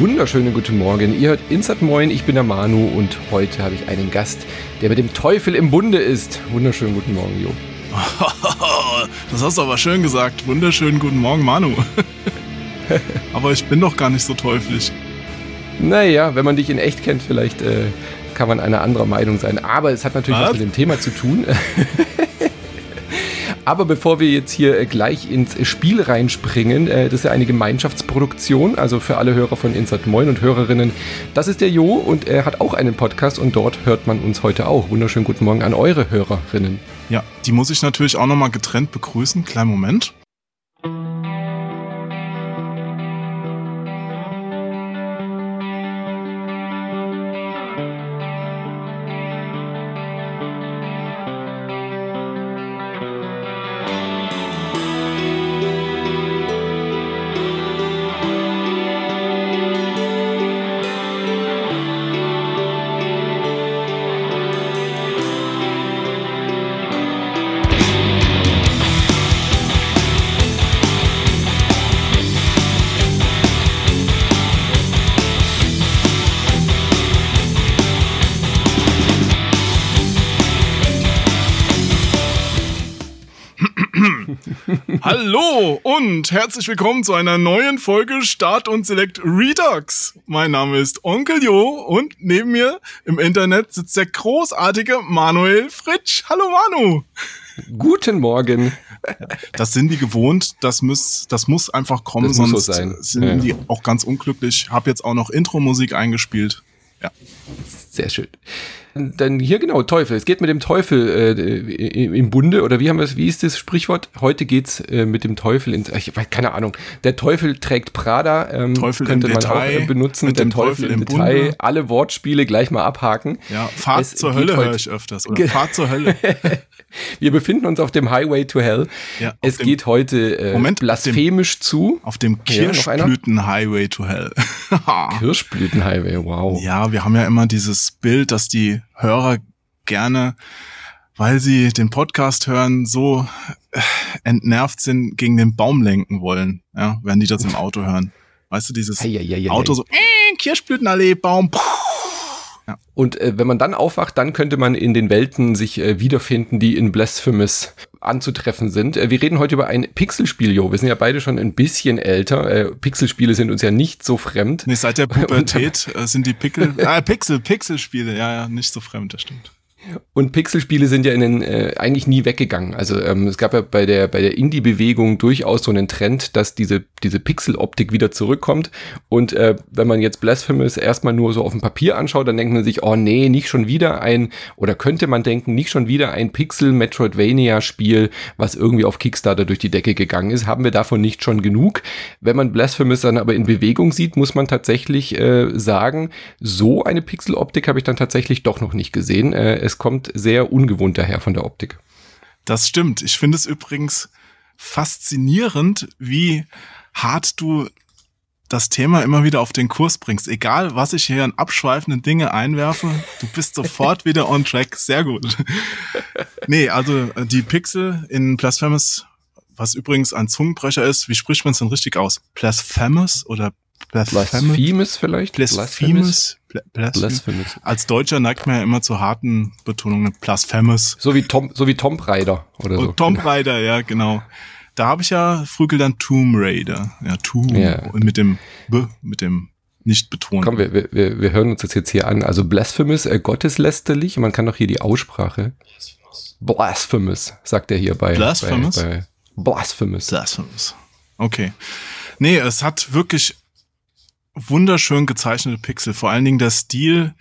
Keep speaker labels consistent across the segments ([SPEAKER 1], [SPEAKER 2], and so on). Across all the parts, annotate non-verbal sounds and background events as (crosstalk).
[SPEAKER 1] Wunderschönen guten Morgen. Ihr hört Insert Moin, ich bin der Manu und heute habe ich einen Gast, der mit dem Teufel im Bunde ist. Wunderschönen guten Morgen, Jo. (laughs)
[SPEAKER 2] Das hast du aber schön gesagt. Wunderschönen guten Morgen, Manu. (laughs) aber ich bin doch gar nicht so teuflisch.
[SPEAKER 1] Naja, wenn man dich in echt kennt, vielleicht äh, kann man einer anderer Meinung sein. Aber es hat natürlich was, was mit dem Thema zu tun. (laughs) Aber bevor wir jetzt hier äh, gleich ins Spiel reinspringen, äh, das ist ja eine Gemeinschaftsproduktion, also für alle Hörer von Insert Moin und Hörerinnen. Das ist der Jo und er hat auch einen Podcast und dort hört man uns heute auch. Wunderschönen guten Morgen an eure Hörerinnen.
[SPEAKER 2] Ja, die muss ich natürlich auch nochmal getrennt begrüßen. Kleinen Moment. Und herzlich willkommen zu einer neuen Folge Start und Select Redux. Mein Name ist Onkel Jo und neben mir im Internet sitzt der großartige Manuel Fritsch. Hallo Manu.
[SPEAKER 1] Guten Morgen.
[SPEAKER 2] Das sind die gewohnt, das muss, das muss einfach kommen, das sonst so sind ja. die auch ganz unglücklich. Hab jetzt auch noch Intro-Musik eingespielt. Ja.
[SPEAKER 1] Sehr schön. Dann hier genau, Teufel. Es geht mit dem Teufel äh, im Bunde, oder wie haben wir es, wie ist das Sprichwort? Heute geht's äh, mit dem Teufel ins, ich weiß, keine Ahnung. Der Teufel trägt Prada, ähm,
[SPEAKER 2] Teufel
[SPEAKER 1] könnte
[SPEAKER 2] man
[SPEAKER 1] Detail, auch äh, benutzen.
[SPEAKER 2] der Teufel, Teufel, im Detail,
[SPEAKER 1] Bunde. alle Wortspiele gleich mal abhaken.
[SPEAKER 2] Ja, Fahrt es zur Hölle höre ich öfters, oder Fahrt zur Hölle. (laughs)
[SPEAKER 1] wir befinden uns auf dem Highway to Hell. Ja, es dem, geht heute äh, Moment, blasphemisch
[SPEAKER 2] dem,
[SPEAKER 1] zu.
[SPEAKER 2] Auf dem Kirschblüten-Highway to Hell. (laughs)
[SPEAKER 1] Kirschblüten-Highway, wow.
[SPEAKER 2] Ja, wir haben ja immer dieses Bild, dass die Hörer gerne, weil sie den Podcast hören, so äh, entnervt sind, gegen den Baum lenken wollen, ja, wenn die das im Auto hören. Weißt du, dieses ei, ei, ei, Auto so, äh, Kirschblütenallee, Baum, puh,
[SPEAKER 1] ja. Und äh, wenn man dann aufwacht, dann könnte man in den Welten sich äh, wiederfinden, die in Blasphemous anzutreffen sind. Äh, wir reden heute über ein Pixelspiel, Jo. Wir sind ja beide schon ein bisschen älter. Äh, Pixelspiele sind uns ja nicht so fremd.
[SPEAKER 2] Nee, seit der (laughs) Pubertät äh, sind die Pickel, (laughs) ah, Pixel, Pixelspiele, ja, ja, nicht so fremd, das stimmt.
[SPEAKER 1] Und Pixelspiele sind ja in den, äh, eigentlich nie weggegangen. Also ähm, es gab ja bei der, bei der Indie-Bewegung durchaus so einen Trend, dass diese, diese Pixel-Optik wieder zurückkommt. Und äh, wenn man jetzt Blasphemous erstmal nur so auf dem Papier anschaut, dann denkt man sich, oh nee, nicht schon wieder ein, oder könnte man denken, nicht schon wieder ein Pixel-Metroidvania-Spiel, was irgendwie auf Kickstarter durch die Decke gegangen ist. Haben wir davon nicht schon genug? Wenn man Blasphemous dann aber in Bewegung sieht, muss man tatsächlich äh, sagen, so eine Pixel-Optik habe ich dann tatsächlich doch noch nicht gesehen. Äh, es kommt sehr ungewohnt daher von der Optik.
[SPEAKER 2] Das stimmt. Ich finde es übrigens faszinierend, wie hart du das Thema immer wieder auf den Kurs bringst. Egal, was ich hier an abschweifenden Dinge einwerfe, du bist sofort wieder on track. Sehr gut. nee, also äh, die Pixel in Blasphemous, was übrigens ein Zungenbrecher ist, wie spricht man es denn richtig aus? Blasphemous oder
[SPEAKER 1] Blasphemous vielleicht?
[SPEAKER 2] Blasphemous. Blasphemous. Als Deutscher neigt man ja immer zu harten Betonungen. Blasphemous.
[SPEAKER 1] So wie Tom, so wie Tomb Raider oder so.
[SPEAKER 2] Tomb Raider, ja, genau. Da habe ich ja früher dann Tomb Raider. Ja, Tomb. Ja. mit dem B, mit dem nicht betonen.
[SPEAKER 1] Komm, wir, wir, wir hören uns das jetzt hier an. Also Blasphemous, äh, gotteslästerlich. Man kann doch hier die Aussprache. Blasphemous, sagt er hier bei.
[SPEAKER 2] Blasphemous?
[SPEAKER 1] Bei, bei Blasphemous.
[SPEAKER 2] Blasphemous. Okay. Nee, es hat wirklich wunderschön gezeichnete Pixel. Vor allen Dingen der Stil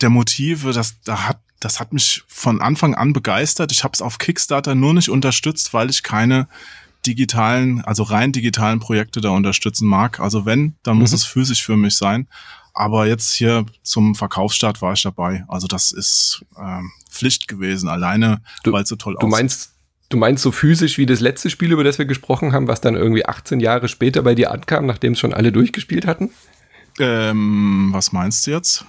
[SPEAKER 2] der Motive, das, da hat, das hat mich von Anfang an begeistert. Ich habe es auf Kickstarter nur nicht unterstützt, weil ich keine digitalen, also rein digitalen Projekte da unterstützen mag. Also wenn, dann mhm. muss es physisch für mich sein. Aber jetzt hier zum Verkaufsstart war ich dabei. Also das ist ähm, Pflicht gewesen, alleine, weil es so toll
[SPEAKER 1] aussieht. Du meinst, Du meinst so physisch wie das letzte Spiel, über das wir gesprochen haben, was dann irgendwie 18 Jahre später bei dir ankam, nachdem es schon alle durchgespielt hatten?
[SPEAKER 2] Ähm, was meinst du jetzt?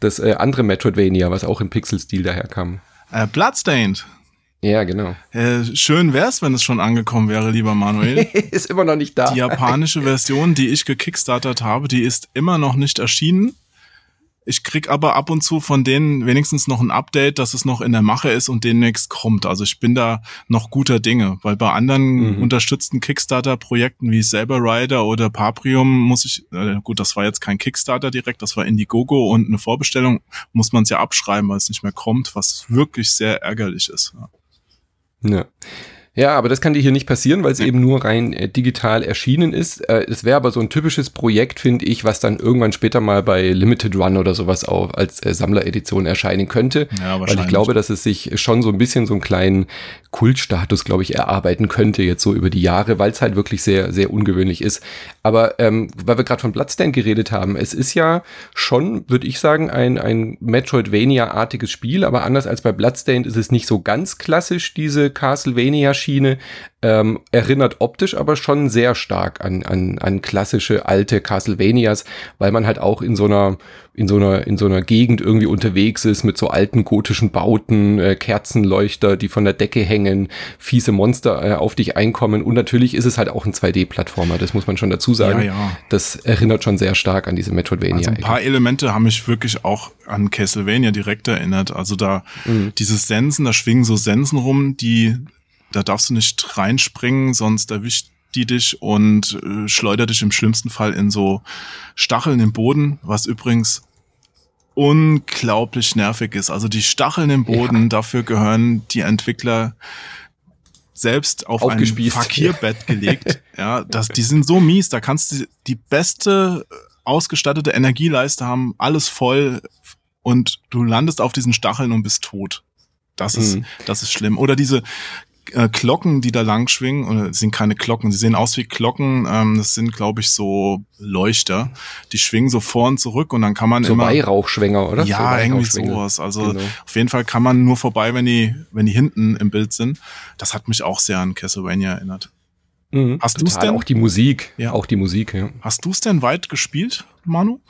[SPEAKER 1] Das äh, andere Metroidvania, was auch im Pixel-Stil daherkam.
[SPEAKER 2] Äh, Bloodstained.
[SPEAKER 1] Ja, genau.
[SPEAKER 2] Äh, schön wär's, wenn es schon angekommen wäre, lieber Manuel. (laughs)
[SPEAKER 1] ist immer noch nicht da.
[SPEAKER 2] Die japanische Version, die ich gekickstartert habe, die ist immer noch nicht erschienen. Ich krieg aber ab und zu von denen wenigstens noch ein Update, dass es noch in der Mache ist und demnächst kommt. Also ich bin da noch guter Dinge, weil bei anderen mhm. unterstützten Kickstarter-Projekten wie Saber Rider oder Paprium muss ich, äh, gut, das war jetzt kein Kickstarter direkt, das war Indiegogo und eine Vorbestellung, muss man es ja abschreiben, weil es nicht mehr kommt, was wirklich sehr ärgerlich ist.
[SPEAKER 1] Ja. ja. Ja, aber das kann dir hier nicht passieren, weil es eben nur rein äh, digital erschienen ist. Äh, es wäre aber so ein typisches Projekt, finde ich, was dann irgendwann später mal bei Limited Run oder sowas auch als äh, Sammleredition erscheinen könnte. Ja, weil ich glaube, dass es sich schon so ein bisschen so einen kleinen Kultstatus, glaube ich, erarbeiten könnte jetzt so über die Jahre, weil es halt wirklich sehr, sehr ungewöhnlich ist. Aber ähm, weil wir gerade von Bloodstained geredet haben, es ist ja schon, würde ich sagen, ein, ein Metroidvania-artiges Spiel, aber anders als bei Bloodstained ist es nicht so ganz klassisch, diese Castlevania Schiene, ähm, erinnert optisch aber schon sehr stark an, an, an klassische alte Castlevanias, weil man halt auch in so einer, in so einer, in so einer Gegend irgendwie unterwegs ist mit so alten gotischen Bauten, äh, Kerzenleuchter, die von der Decke hängen, fiese Monster äh, auf dich einkommen und natürlich ist es halt auch ein 2D-Plattformer, das muss man schon dazu sagen. Ja, ja. Das erinnert schon sehr stark an diese Metroidvania. Also
[SPEAKER 2] ein paar Elemente haben mich wirklich auch an Castlevania direkt erinnert. Also da mhm. dieses Sensen, da schwingen so Sensen rum, die da darfst du nicht reinspringen, sonst erwischt die dich und äh, schleudert dich im schlimmsten Fall in so Stacheln im Boden, was übrigens unglaublich nervig ist. Also die Stacheln im Boden, ja. dafür gehören die Entwickler selbst auf ein Fakierbett (laughs) gelegt. ja, das, die sind so mies, da kannst du die beste ausgestattete Energieleiste haben, alles voll und du landest auf diesen Stacheln und bist tot. Das ist, mhm. das ist schlimm. Oder diese äh, Glocken, die da lang schwingen, oder sind keine Glocken, sie sehen aus wie Glocken, ähm, das sind, glaube ich, so Leuchter, die schwingen so vor und zurück und dann kann man
[SPEAKER 1] so
[SPEAKER 2] immer...
[SPEAKER 1] Weihrauchschwänger, oder?
[SPEAKER 2] Ja, so irgendwie sowas. Also genau. auf jeden Fall kann man nur vorbei, wenn die, wenn die hinten im Bild sind. Das hat mich auch sehr an Castlevania erinnert.
[SPEAKER 1] Mhm, Hast du es denn? Auch die Musik. Ja. Auch die Musik, ja.
[SPEAKER 2] Hast du es denn weit gespielt, Manu?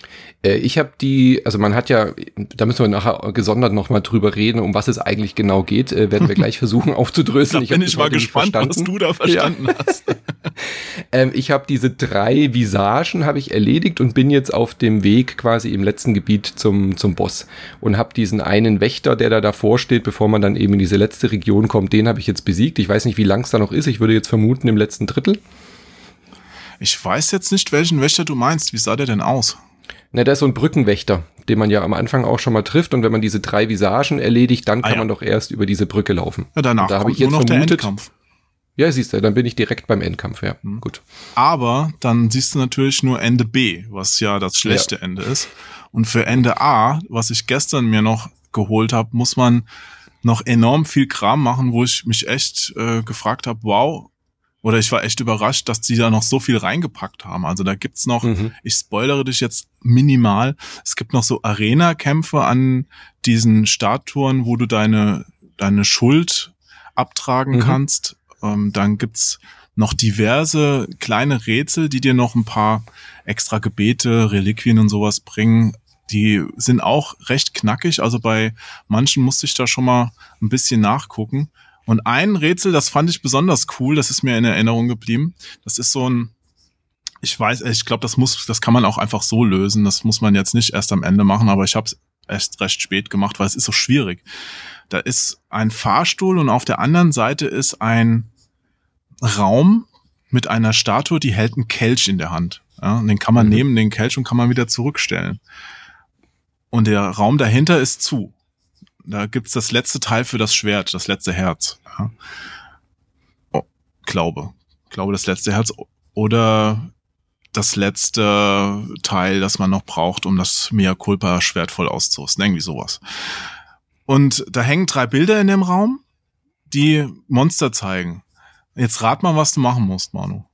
[SPEAKER 1] Äh, ich habe die, also man hat ja, da müssen wir nachher gesondert nochmal drüber reden, um was es eigentlich genau geht. Äh, werden wir gleich (laughs) versuchen aufzudröseln.
[SPEAKER 2] da bin ich, ich mal gespannt, was du da verstanden ja. hast. (laughs)
[SPEAKER 1] ähm, ich habe diese drei Visagen habe ich erledigt und bin jetzt auf dem Weg quasi im letzten Gebiet zum, zum Boss und habe diesen einen Wächter, der da davor steht, bevor man dann eben in diese letzte Region kommt, den habe ich jetzt besiegt. Ich weiß nicht, wie lang es da noch ist. Ich würde jetzt vermuten im letzten Drittel.
[SPEAKER 2] Ich weiß jetzt nicht, welchen Wächter du meinst. Wie sah der denn aus?
[SPEAKER 1] Na, der ist so ein Brückenwächter, den man ja am Anfang auch schon mal trifft. Und wenn man diese drei Visagen erledigt, dann ah, kann ja. man doch erst über diese Brücke laufen.
[SPEAKER 2] Ja, danach
[SPEAKER 1] da habe ich jetzt vermutet. Ja, siehst du, dann bin ich direkt beim Endkampf, ja. Mhm. Gut.
[SPEAKER 2] Aber dann siehst du natürlich nur Ende B, was ja das schlechte ja. Ende ist. Und für Ende A, was ich gestern mir noch geholt habe, muss man noch enorm viel Kram machen, wo ich mich echt äh, gefragt habe, wow, oder ich war echt überrascht, dass die da noch so viel reingepackt haben. Also da gibt's noch, mhm. ich spoilere dich jetzt minimal, es gibt noch so Arena-Kämpfe an diesen Statuen, wo du deine, deine Schuld abtragen mhm. kannst. Ähm, dann gibt's noch diverse kleine Rätsel, die dir noch ein paar extra Gebete, Reliquien und sowas bringen. Die sind auch recht knackig. Also bei manchen musste ich da schon mal ein bisschen nachgucken. Und ein Rätsel, das fand ich besonders cool, das ist mir in Erinnerung geblieben. Das ist so ein, ich weiß, ich glaube, das muss, das kann man auch einfach so lösen. Das muss man jetzt nicht erst am Ende machen, aber ich habe es erst recht spät gemacht, weil es ist so schwierig. Da ist ein Fahrstuhl und auf der anderen Seite ist ein Raum mit einer Statue, die hält einen Kelch in der Hand. Ja, und den kann man mhm. nehmen, den Kelch, und kann man wieder zurückstellen. Und der Raum dahinter ist zu. Da gibt's das letzte Teil für das Schwert, das letzte Herz. Ja. Oh, glaube. Glaube das letzte Herz. Oder das letzte Teil, das man noch braucht, um das Mea Culpa Schwert voll auszurüsten. Irgendwie sowas. Und da hängen drei Bilder in dem Raum, die Monster zeigen. Jetzt rat mal, was du machen musst, Manu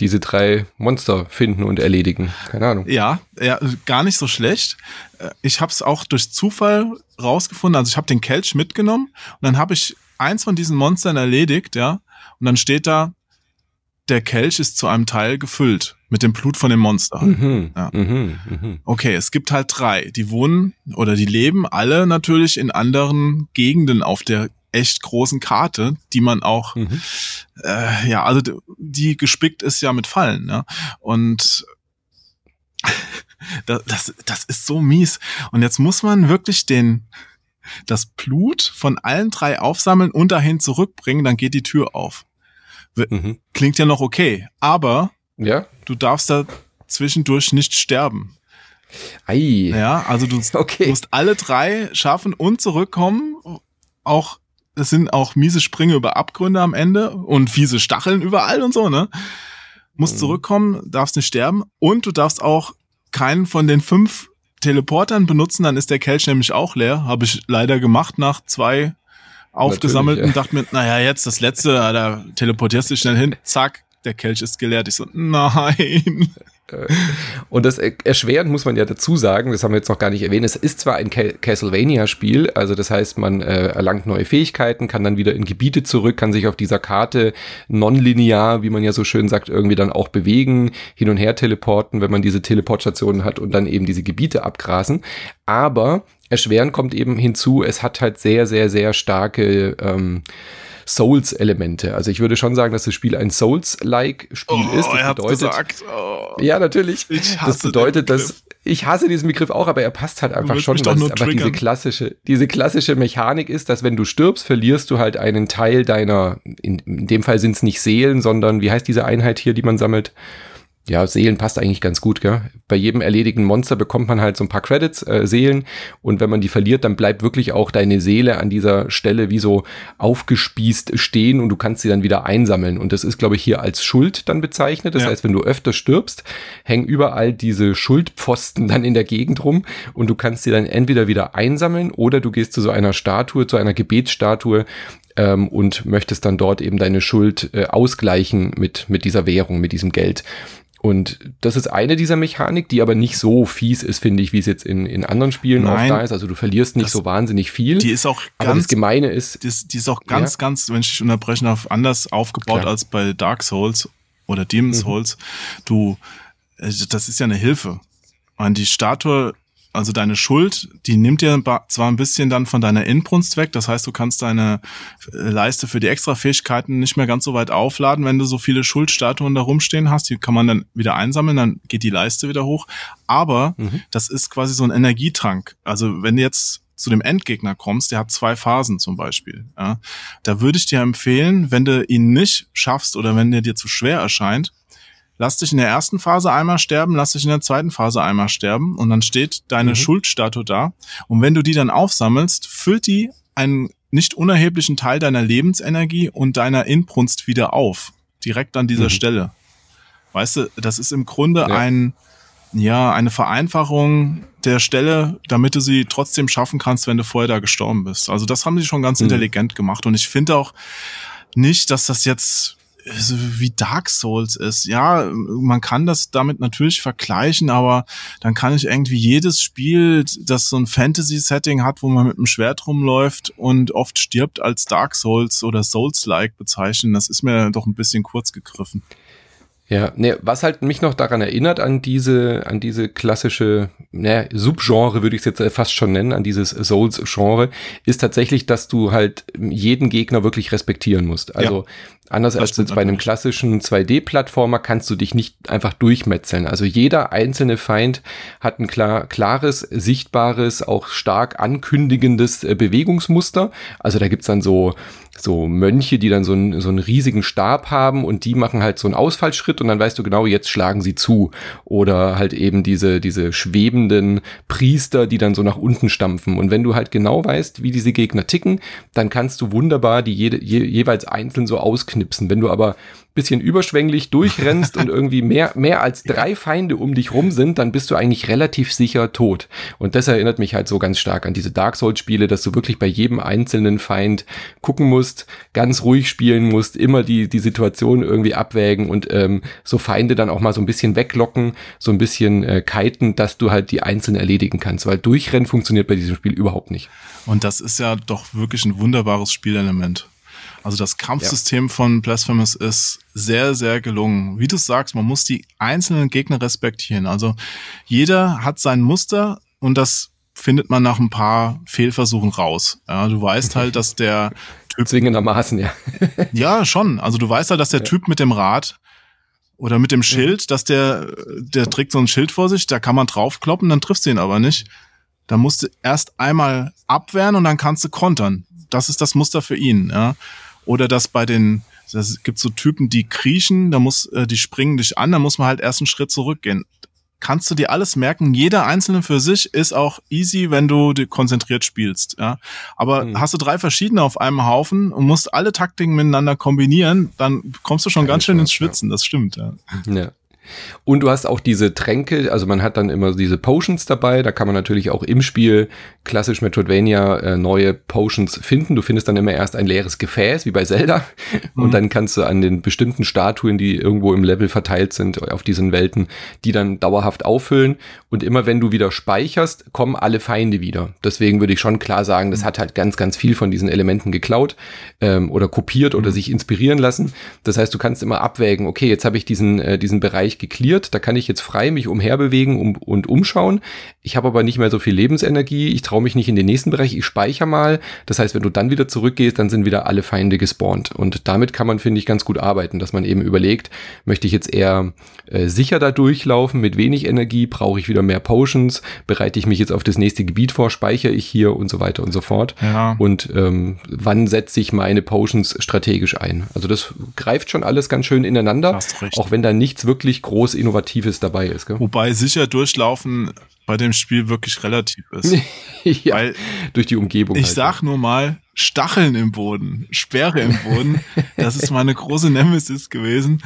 [SPEAKER 1] diese drei Monster finden und erledigen. Keine Ahnung.
[SPEAKER 2] Ja, ja gar nicht so schlecht. Äh, ich habe es auch durch Zufall rausgefunden. Also ich habe den Kelch mitgenommen und dann habe ich eins von diesen Monstern erledigt, ja. Und dann steht da, der Kelch ist zu einem Teil gefüllt mit dem Blut von dem Monster. Mhm, ja. mhm, mh. Okay, es gibt halt drei. Die wohnen oder die leben alle natürlich in anderen Gegenden auf der echt großen Karte, die man auch, mhm. äh, ja, also die gespickt ist ja mit Fallen. Ne? Und (laughs) das, das, das ist so mies. Und jetzt muss man wirklich den, das Blut von allen drei aufsammeln und dahin zurückbringen, dann geht die Tür auf. Mhm. Klingt ja noch okay, aber ja? du darfst da zwischendurch nicht sterben. Ei. Ja, also du (laughs) okay. musst alle drei schaffen und zurückkommen. Auch es sind auch miese Sprünge über Abgründe am Ende und fiese Stacheln überall und so, ne? Musst mhm. zurückkommen, darfst nicht sterben und du darfst auch keinen von den fünf Teleportern benutzen, dann ist der Kelch nämlich auch leer. Habe ich leider gemacht nach zwei aufgesammelten. Ja. Dachte mir, naja, jetzt das letzte, da teleportierst du schnell hin, zack, der Kelch ist geleert. Ich so, nein.
[SPEAKER 1] Äh, und das erschwerend muss man ja dazu sagen, das haben wir jetzt noch gar nicht erwähnt, es ist zwar ein Castlevania-Spiel, also das heißt, man äh, erlangt neue Fähigkeiten, kann dann wieder in Gebiete zurück, kann sich auf dieser Karte nonlinear, wie man ja so schön sagt, irgendwie dann auch bewegen, hin und her teleporten, wenn man diese Teleportstationen hat und dann eben diese Gebiete abgrasen. Aber erschwerend kommt eben hinzu, es hat halt sehr, sehr, sehr starke ähm, Souls-Elemente. Also ich würde schon sagen, dass das Spiel ein Souls-like Spiel oh, ist. Das bedeutet, oh, ja, natürlich. das bedeutet, dass ich hasse diesen Begriff auch, aber er passt halt einfach schon, weil es einfach diese klassische, diese klassische Mechanik ist, dass wenn du stirbst, verlierst du halt einen Teil deiner, in, in dem Fall sind es nicht Seelen, sondern wie heißt diese Einheit hier, die man sammelt? Ja, Seelen passt eigentlich ganz gut, gell? Bei jedem erledigten Monster bekommt man halt so ein paar Credits, äh, Seelen. Und wenn man die verliert, dann bleibt wirklich auch deine Seele an dieser Stelle wie so aufgespießt stehen und du kannst sie dann wieder einsammeln. Und das ist, glaube ich, hier als Schuld dann bezeichnet. Das ja. heißt, wenn du öfter stirbst, hängen überall diese Schuldpfosten dann in der Gegend rum und du kannst sie dann entweder wieder einsammeln oder du gehst zu so einer Statue, zu einer Gebetsstatue ähm, und möchtest dann dort eben deine Schuld äh, ausgleichen mit, mit dieser Währung, mit diesem Geld. Und das ist eine dieser Mechanik, die aber nicht so fies ist, finde ich, wie es jetzt in, in anderen Spielen Nein, oft da ist. Also du verlierst nicht das, so wahnsinnig viel.
[SPEAKER 2] Die ist auch
[SPEAKER 1] aber ganz, das Gemeine ist.
[SPEAKER 2] Die ist, die ist auch ganz, ja. ganz, wenn ich dich unterbrechen darf, anders aufgebaut Klar. als bei Dark Souls oder Demon's mhm. Souls. Du, äh, das ist ja eine Hilfe. Und die Statue also deine Schuld, die nimmt dir zwar ein bisschen dann von deiner Inbrunst weg, das heißt, du kannst deine äh, Leiste für die Extrafähigkeiten nicht mehr ganz so weit aufladen, wenn du so viele Schuldstatuen da rumstehen hast, die kann man dann wieder einsammeln, dann geht die Leiste wieder hoch, aber mhm. das ist quasi so ein Energietrank. Also wenn du jetzt zu dem Endgegner kommst, der hat zwei Phasen zum Beispiel. Ja, da würde ich dir empfehlen, wenn du ihn nicht schaffst oder wenn der dir zu schwer erscheint, lass dich in der ersten Phase einmal sterben, lass dich in der zweiten Phase einmal sterben und dann steht deine mhm. Schuldstatue da. Und wenn du die dann aufsammelst, füllt die einen nicht unerheblichen Teil deiner Lebensenergie und deiner Inbrunst wieder auf. Direkt an dieser mhm. Stelle. Weißt du, das ist im Grunde ja. ein, ja, eine Vereinfachung der Stelle, damit du sie trotzdem schaffen kannst, wenn du vorher da gestorben bist. Also das haben sie schon ganz mhm. intelligent gemacht. Und ich finde auch nicht, dass das jetzt so wie Dark Souls ist. Ja, man kann das damit natürlich vergleichen, aber dann kann ich irgendwie jedes Spiel, das so ein Fantasy-Setting hat, wo man mit einem Schwert rumläuft und oft stirbt, als Dark Souls oder Souls-like bezeichnen. Das ist mir doch ein bisschen kurz gegriffen.
[SPEAKER 1] Ja, ne, was halt mich noch daran erinnert, an diese, an diese klassische ne, Subgenre, würde ich es jetzt fast schon nennen, an dieses Souls-Genre, ist tatsächlich, dass du halt jeden Gegner wirklich respektieren musst. Also ja. Anders als jetzt bei einem klassischen 2D-Plattformer kannst du dich nicht einfach durchmetzeln. Also jeder einzelne Feind hat ein klar, klares, sichtbares, auch stark ankündigendes äh, Bewegungsmuster. Also da gibt's dann so, so Mönche, die dann so, einen so einen riesigen Stab haben und die machen halt so einen Ausfallschritt und dann weißt du genau, jetzt schlagen sie zu. Oder halt eben diese, diese schwebenden Priester, die dann so nach unten stampfen. Und wenn du halt genau weißt, wie diese Gegner ticken, dann kannst du wunderbar die jede, je, jeweils einzeln so ausknipsen knipsen. Wenn du aber bisschen überschwänglich durchrennst und irgendwie mehr, mehr als (laughs) drei Feinde um dich rum sind, dann bist du eigentlich relativ sicher tot. Und das erinnert mich halt so ganz stark an diese Dark Souls Spiele, dass du wirklich bei jedem einzelnen Feind gucken musst, ganz ruhig spielen musst, immer die, die Situation irgendwie abwägen und ähm, so Feinde dann auch mal so ein bisschen weglocken, so ein bisschen äh, kiten, dass du halt die einzeln erledigen kannst, weil Durchrennen funktioniert bei diesem Spiel überhaupt nicht.
[SPEAKER 2] Und das ist ja doch wirklich ein wunderbares Spielelement. Also das Kampfsystem ja. von Blasphemous ist sehr, sehr gelungen. Wie du sagst, man muss die einzelnen Gegner respektieren. Also jeder hat sein Muster und das findet man nach ein paar Fehlversuchen raus. Ja, du weißt halt, dass der (laughs) Typ.
[SPEAKER 1] Zwingendermaßen, ja. (laughs)
[SPEAKER 2] ja, schon. Also du weißt ja, dass der ja. Typ mit dem Rad oder mit dem Schild, dass der, der trägt so ein Schild vor sich, da kann man draufkloppen, dann triffst du ihn aber nicht. Da musst du erst einmal abwehren und dann kannst du kontern. Das ist das Muster für ihn, ja. Oder dass bei den, es gibt so Typen, die kriechen, da muss, äh, die springen dich an, da muss man halt erst einen Schritt zurückgehen kannst du dir alles merken. Jeder einzelne für sich ist auch easy, wenn du konzentriert spielst. Ja? Aber mhm. hast du drei verschiedene auf einem Haufen und musst alle Taktiken miteinander kombinieren, dann kommst du schon Keine ganz schön ins Schwitzen. Ja. Das stimmt. Ja.
[SPEAKER 1] ja. Und du hast auch diese Tränke, also man hat dann immer diese Potions dabei, da kann man natürlich auch im Spiel klassisch Metroidvania äh, neue Potions finden. Du findest dann immer erst ein leeres Gefäß, wie bei Zelda, (laughs) mhm. und dann kannst du an den bestimmten Statuen, die irgendwo im Level verteilt sind, auf diesen Welten, die dann dauerhaft auffüllen. Und immer wenn du wieder speicherst, kommen alle Feinde wieder. Deswegen würde ich schon klar sagen, das mhm. hat halt ganz, ganz viel von diesen Elementen geklaut ähm, oder kopiert oder mhm. sich inspirieren lassen. Das heißt, du kannst immer abwägen, okay, jetzt habe ich diesen, äh, diesen Bereich geklärt, da kann ich jetzt frei mich umherbewegen um, und umschauen. Ich habe aber nicht mehr so viel Lebensenergie, ich traue mich nicht in den nächsten Bereich, ich speichere mal. Das heißt, wenn du dann wieder zurückgehst, dann sind wieder alle Feinde gespawnt. Und damit kann man, finde ich, ganz gut arbeiten, dass man eben überlegt, möchte ich jetzt eher äh, sicher da durchlaufen mit wenig Energie, brauche ich wieder mehr Potions, bereite ich mich jetzt auf das nächste Gebiet vor, speichere ich hier und so weiter und so fort. Ja. Und ähm, wann setze ich meine Potions strategisch ein? Also das greift schon alles ganz schön ineinander, auch wenn da nichts wirklich groß Innovatives dabei ist. Gell?
[SPEAKER 2] Wobei sicher durchlaufen bei dem Spiel wirklich relativ ist. (laughs)
[SPEAKER 1] ja, Weil durch die Umgebung.
[SPEAKER 2] Ich halt. sag nur mal, Stacheln im Boden, Sperre im Boden, (laughs) das ist meine große Nemesis gewesen.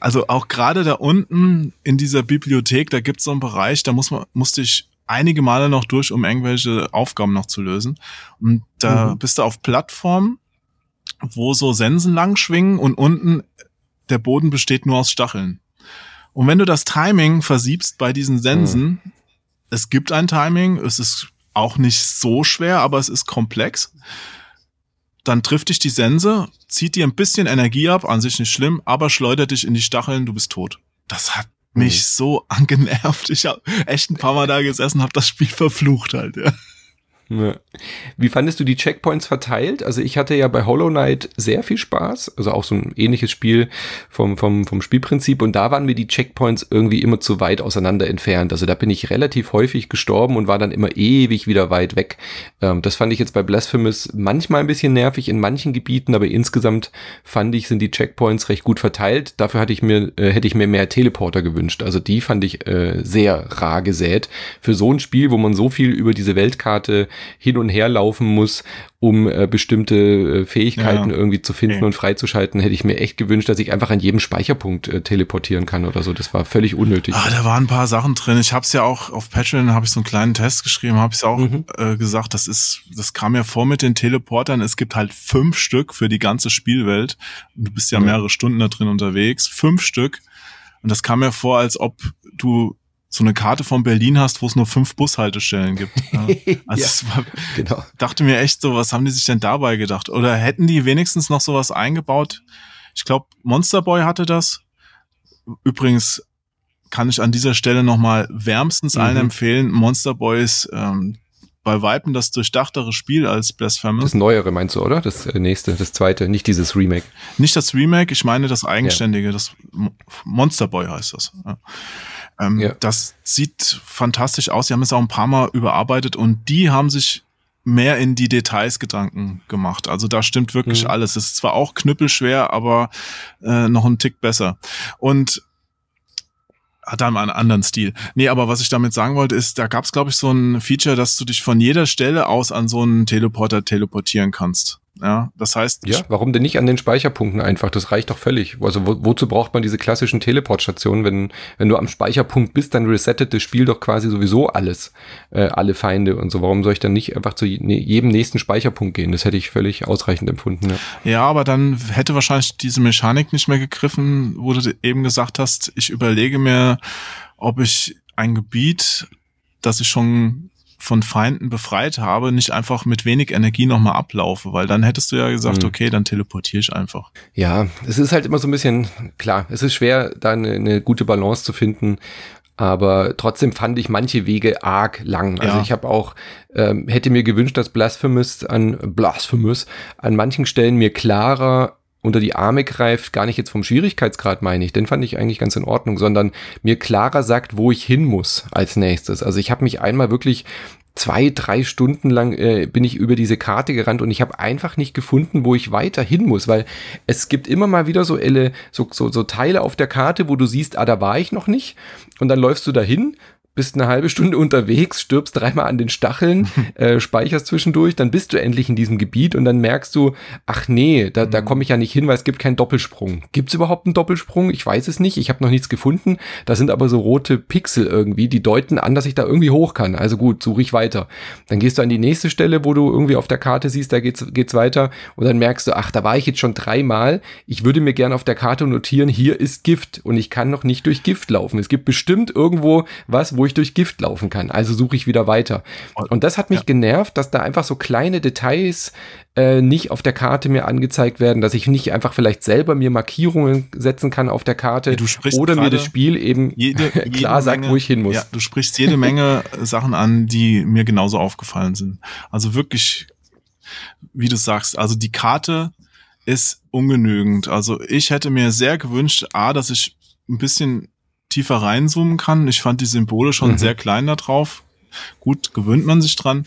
[SPEAKER 2] Also auch gerade da unten in dieser Bibliothek, da gibt's so einen Bereich, da muss man, musste ich einige Male noch durch, um irgendwelche Aufgaben noch zu lösen. Und da mhm. bist du auf Plattformen, wo so Sensen lang schwingen und unten der Boden besteht nur aus Stacheln. Und wenn du das Timing versiebst bei diesen Sensen, mhm. es gibt ein Timing, es ist auch nicht so schwer, aber es ist komplex. Dann trifft dich die Sense, zieht dir ein bisschen Energie ab, an sich nicht schlimm, aber schleudert dich in die Stacheln, du bist tot. Das hat mich mhm. so (laughs) angenervt. Ich habe echt ein paar Mal da gesessen, habe das Spiel verflucht halt. Ja.
[SPEAKER 1] Ja. Wie fandest du die Checkpoints verteilt? Also ich hatte ja bei Hollow Knight sehr viel Spaß, also auch so ein ähnliches Spiel vom, vom, vom Spielprinzip und da waren mir die Checkpoints irgendwie immer zu weit auseinander entfernt. Also da bin ich relativ häufig gestorben und war dann immer ewig wieder weit weg. Ähm, das fand ich jetzt bei Blasphemous manchmal ein bisschen nervig in manchen Gebieten, aber insgesamt fand ich, sind die Checkpoints recht gut verteilt. Dafür hatte ich mir, äh, hätte ich mir mehr Teleporter gewünscht. Also die fand ich äh, sehr rar gesät. Für so ein Spiel, wo man so viel über diese Weltkarte hin und her laufen muss, um äh, bestimmte äh, Fähigkeiten ja. irgendwie zu finden okay. und freizuschalten, hätte ich mir echt gewünscht, dass ich einfach an jedem Speicherpunkt äh, teleportieren kann oder so. Das war völlig unnötig.
[SPEAKER 2] Ah, da waren ein paar Sachen drin. Ich habe es ja auch auf Patreon, habe ich so einen kleinen Test geschrieben, habe ich auch mhm. äh, gesagt, das ist, das kam ja vor mit den Teleportern. Es gibt halt fünf Stück für die ganze Spielwelt. Du bist ja mehrere Stunden da drin unterwegs. Fünf Stück. Und das kam mir vor, als ob du so eine Karte von Berlin hast, wo es nur fünf Bushaltestellen gibt. (laughs) Also ja, war, genau. dachte mir echt so, was haben die sich denn dabei gedacht? Oder hätten die wenigstens noch sowas eingebaut? Ich glaube, Monster Boy hatte das. Übrigens kann ich an dieser Stelle nochmal wärmstens mhm. allen empfehlen. Monster Boys ähm, bei Weitem das durchdachtere Spiel als Blasphemous.
[SPEAKER 1] Das neuere meinst du, oder? Das äh, nächste, das zweite, nicht dieses Remake.
[SPEAKER 2] Nicht das Remake, ich meine das eigenständige, ja. das Monster Boy heißt das. Ja. Ähm, ja. Das sieht fantastisch aus. Sie haben es auch ein paar Mal überarbeitet und die haben sich mehr in die Details Gedanken gemacht. Also da stimmt wirklich mhm. alles. Es ist zwar auch knüppelschwer, aber äh, noch ein Tick besser. Und hat dann einen anderen Stil. Nee, aber was ich damit sagen wollte, ist, da gab es, glaube ich, so ein Feature, dass du dich von jeder Stelle aus an so einen Teleporter teleportieren kannst. Ja, das heißt.
[SPEAKER 1] Ja, warum denn nicht an den Speicherpunkten einfach? Das reicht doch völlig. Also wo, wozu braucht man diese klassischen Teleportstationen? Wenn, wenn du am Speicherpunkt bist, dann resettet das Spiel doch quasi sowieso alles, äh, alle Feinde und so. Warum soll ich dann nicht einfach zu jedem nächsten Speicherpunkt gehen? Das hätte ich völlig ausreichend empfunden.
[SPEAKER 2] Ja. ja, aber dann hätte wahrscheinlich diese Mechanik nicht mehr gegriffen, wo du eben gesagt hast, ich überlege mir, ob ich ein Gebiet, das ich schon von Feinden befreit habe, nicht einfach mit wenig Energie nochmal ablaufe, weil dann hättest du ja gesagt, mhm. okay, dann teleportiere ich einfach.
[SPEAKER 1] Ja, es ist halt immer so ein bisschen, klar, es ist schwer, da eine, eine gute Balance zu finden. Aber trotzdem fand ich manche Wege arg lang. Also
[SPEAKER 2] Ja.
[SPEAKER 1] ich habe auch, ähm, hätte mir gewünscht, dass Blasphemous an Blasphemous an manchen Stellen mir klarer unter die Arme greift, gar nicht jetzt vom Schwierigkeitsgrad meine ich, den fand ich eigentlich ganz in Ordnung, sondern mir klarer sagt, wo ich hin muss als nächstes. Also ich habe mich einmal wirklich zwei, drei Stunden lang äh, bin ich über diese Karte gerannt und ich habe einfach nicht gefunden, wo ich weiter hin muss, weil es gibt immer mal wieder so, Elle, so, so, so Teile auf der Karte, wo du siehst, ah, da war ich noch nicht und dann läufst du dahin, bist eine halbe Stunde unterwegs, stirbst dreimal an den Stacheln, (laughs) äh, speicherst zwischendurch, dann bist du endlich in diesem Gebiet und dann merkst du, ach nee, da, da komme ich ja nicht hin, weil es gibt keinen Doppelsprung. Gibt es überhaupt einen Doppelsprung? Ich weiß es nicht, ich habe noch nichts gefunden. Da sind aber so rote Pixel irgendwie, die deuten an, dass ich da irgendwie hoch kann. Also gut, suche ich weiter. Dann gehst du an die nächste Stelle, wo du irgendwie auf der Karte siehst, da geht's, geht's weiter und dann merkst du, ach, da war ich jetzt schon dreimal. Ich würde mir gerne auf der Karte notieren, hier ist Gift und ich kann noch nicht durch Gift laufen. Es gibt bestimmt irgendwo was, wo ich durch Gift laufen kann. Also suche ich wieder weiter. Und das hat mich
[SPEAKER 2] Ja.
[SPEAKER 1] genervt, dass da einfach so kleine Details äh, nicht auf der Karte mir angezeigt werden, dass ich nicht einfach vielleicht selber mir Markierungen setzen kann auf der Karte oder mir das Spiel eben
[SPEAKER 2] Jede, (laughs)
[SPEAKER 1] klar sagt,
[SPEAKER 2] Menge-
[SPEAKER 1] wo ich hin muss.
[SPEAKER 2] Ja, du sprichst jede Menge Sachen an, die mir genauso aufgefallen sind. Also wirklich, wie du sagst, also die Karte ist ungenügend. Also ich hätte mir sehr gewünscht, A, dass ich ein bisschen tiefer reinzoomen kann. Ich fand die Symbole schon
[SPEAKER 1] Mhm.
[SPEAKER 2] sehr klein da drauf. Gut, gewöhnt man sich dran.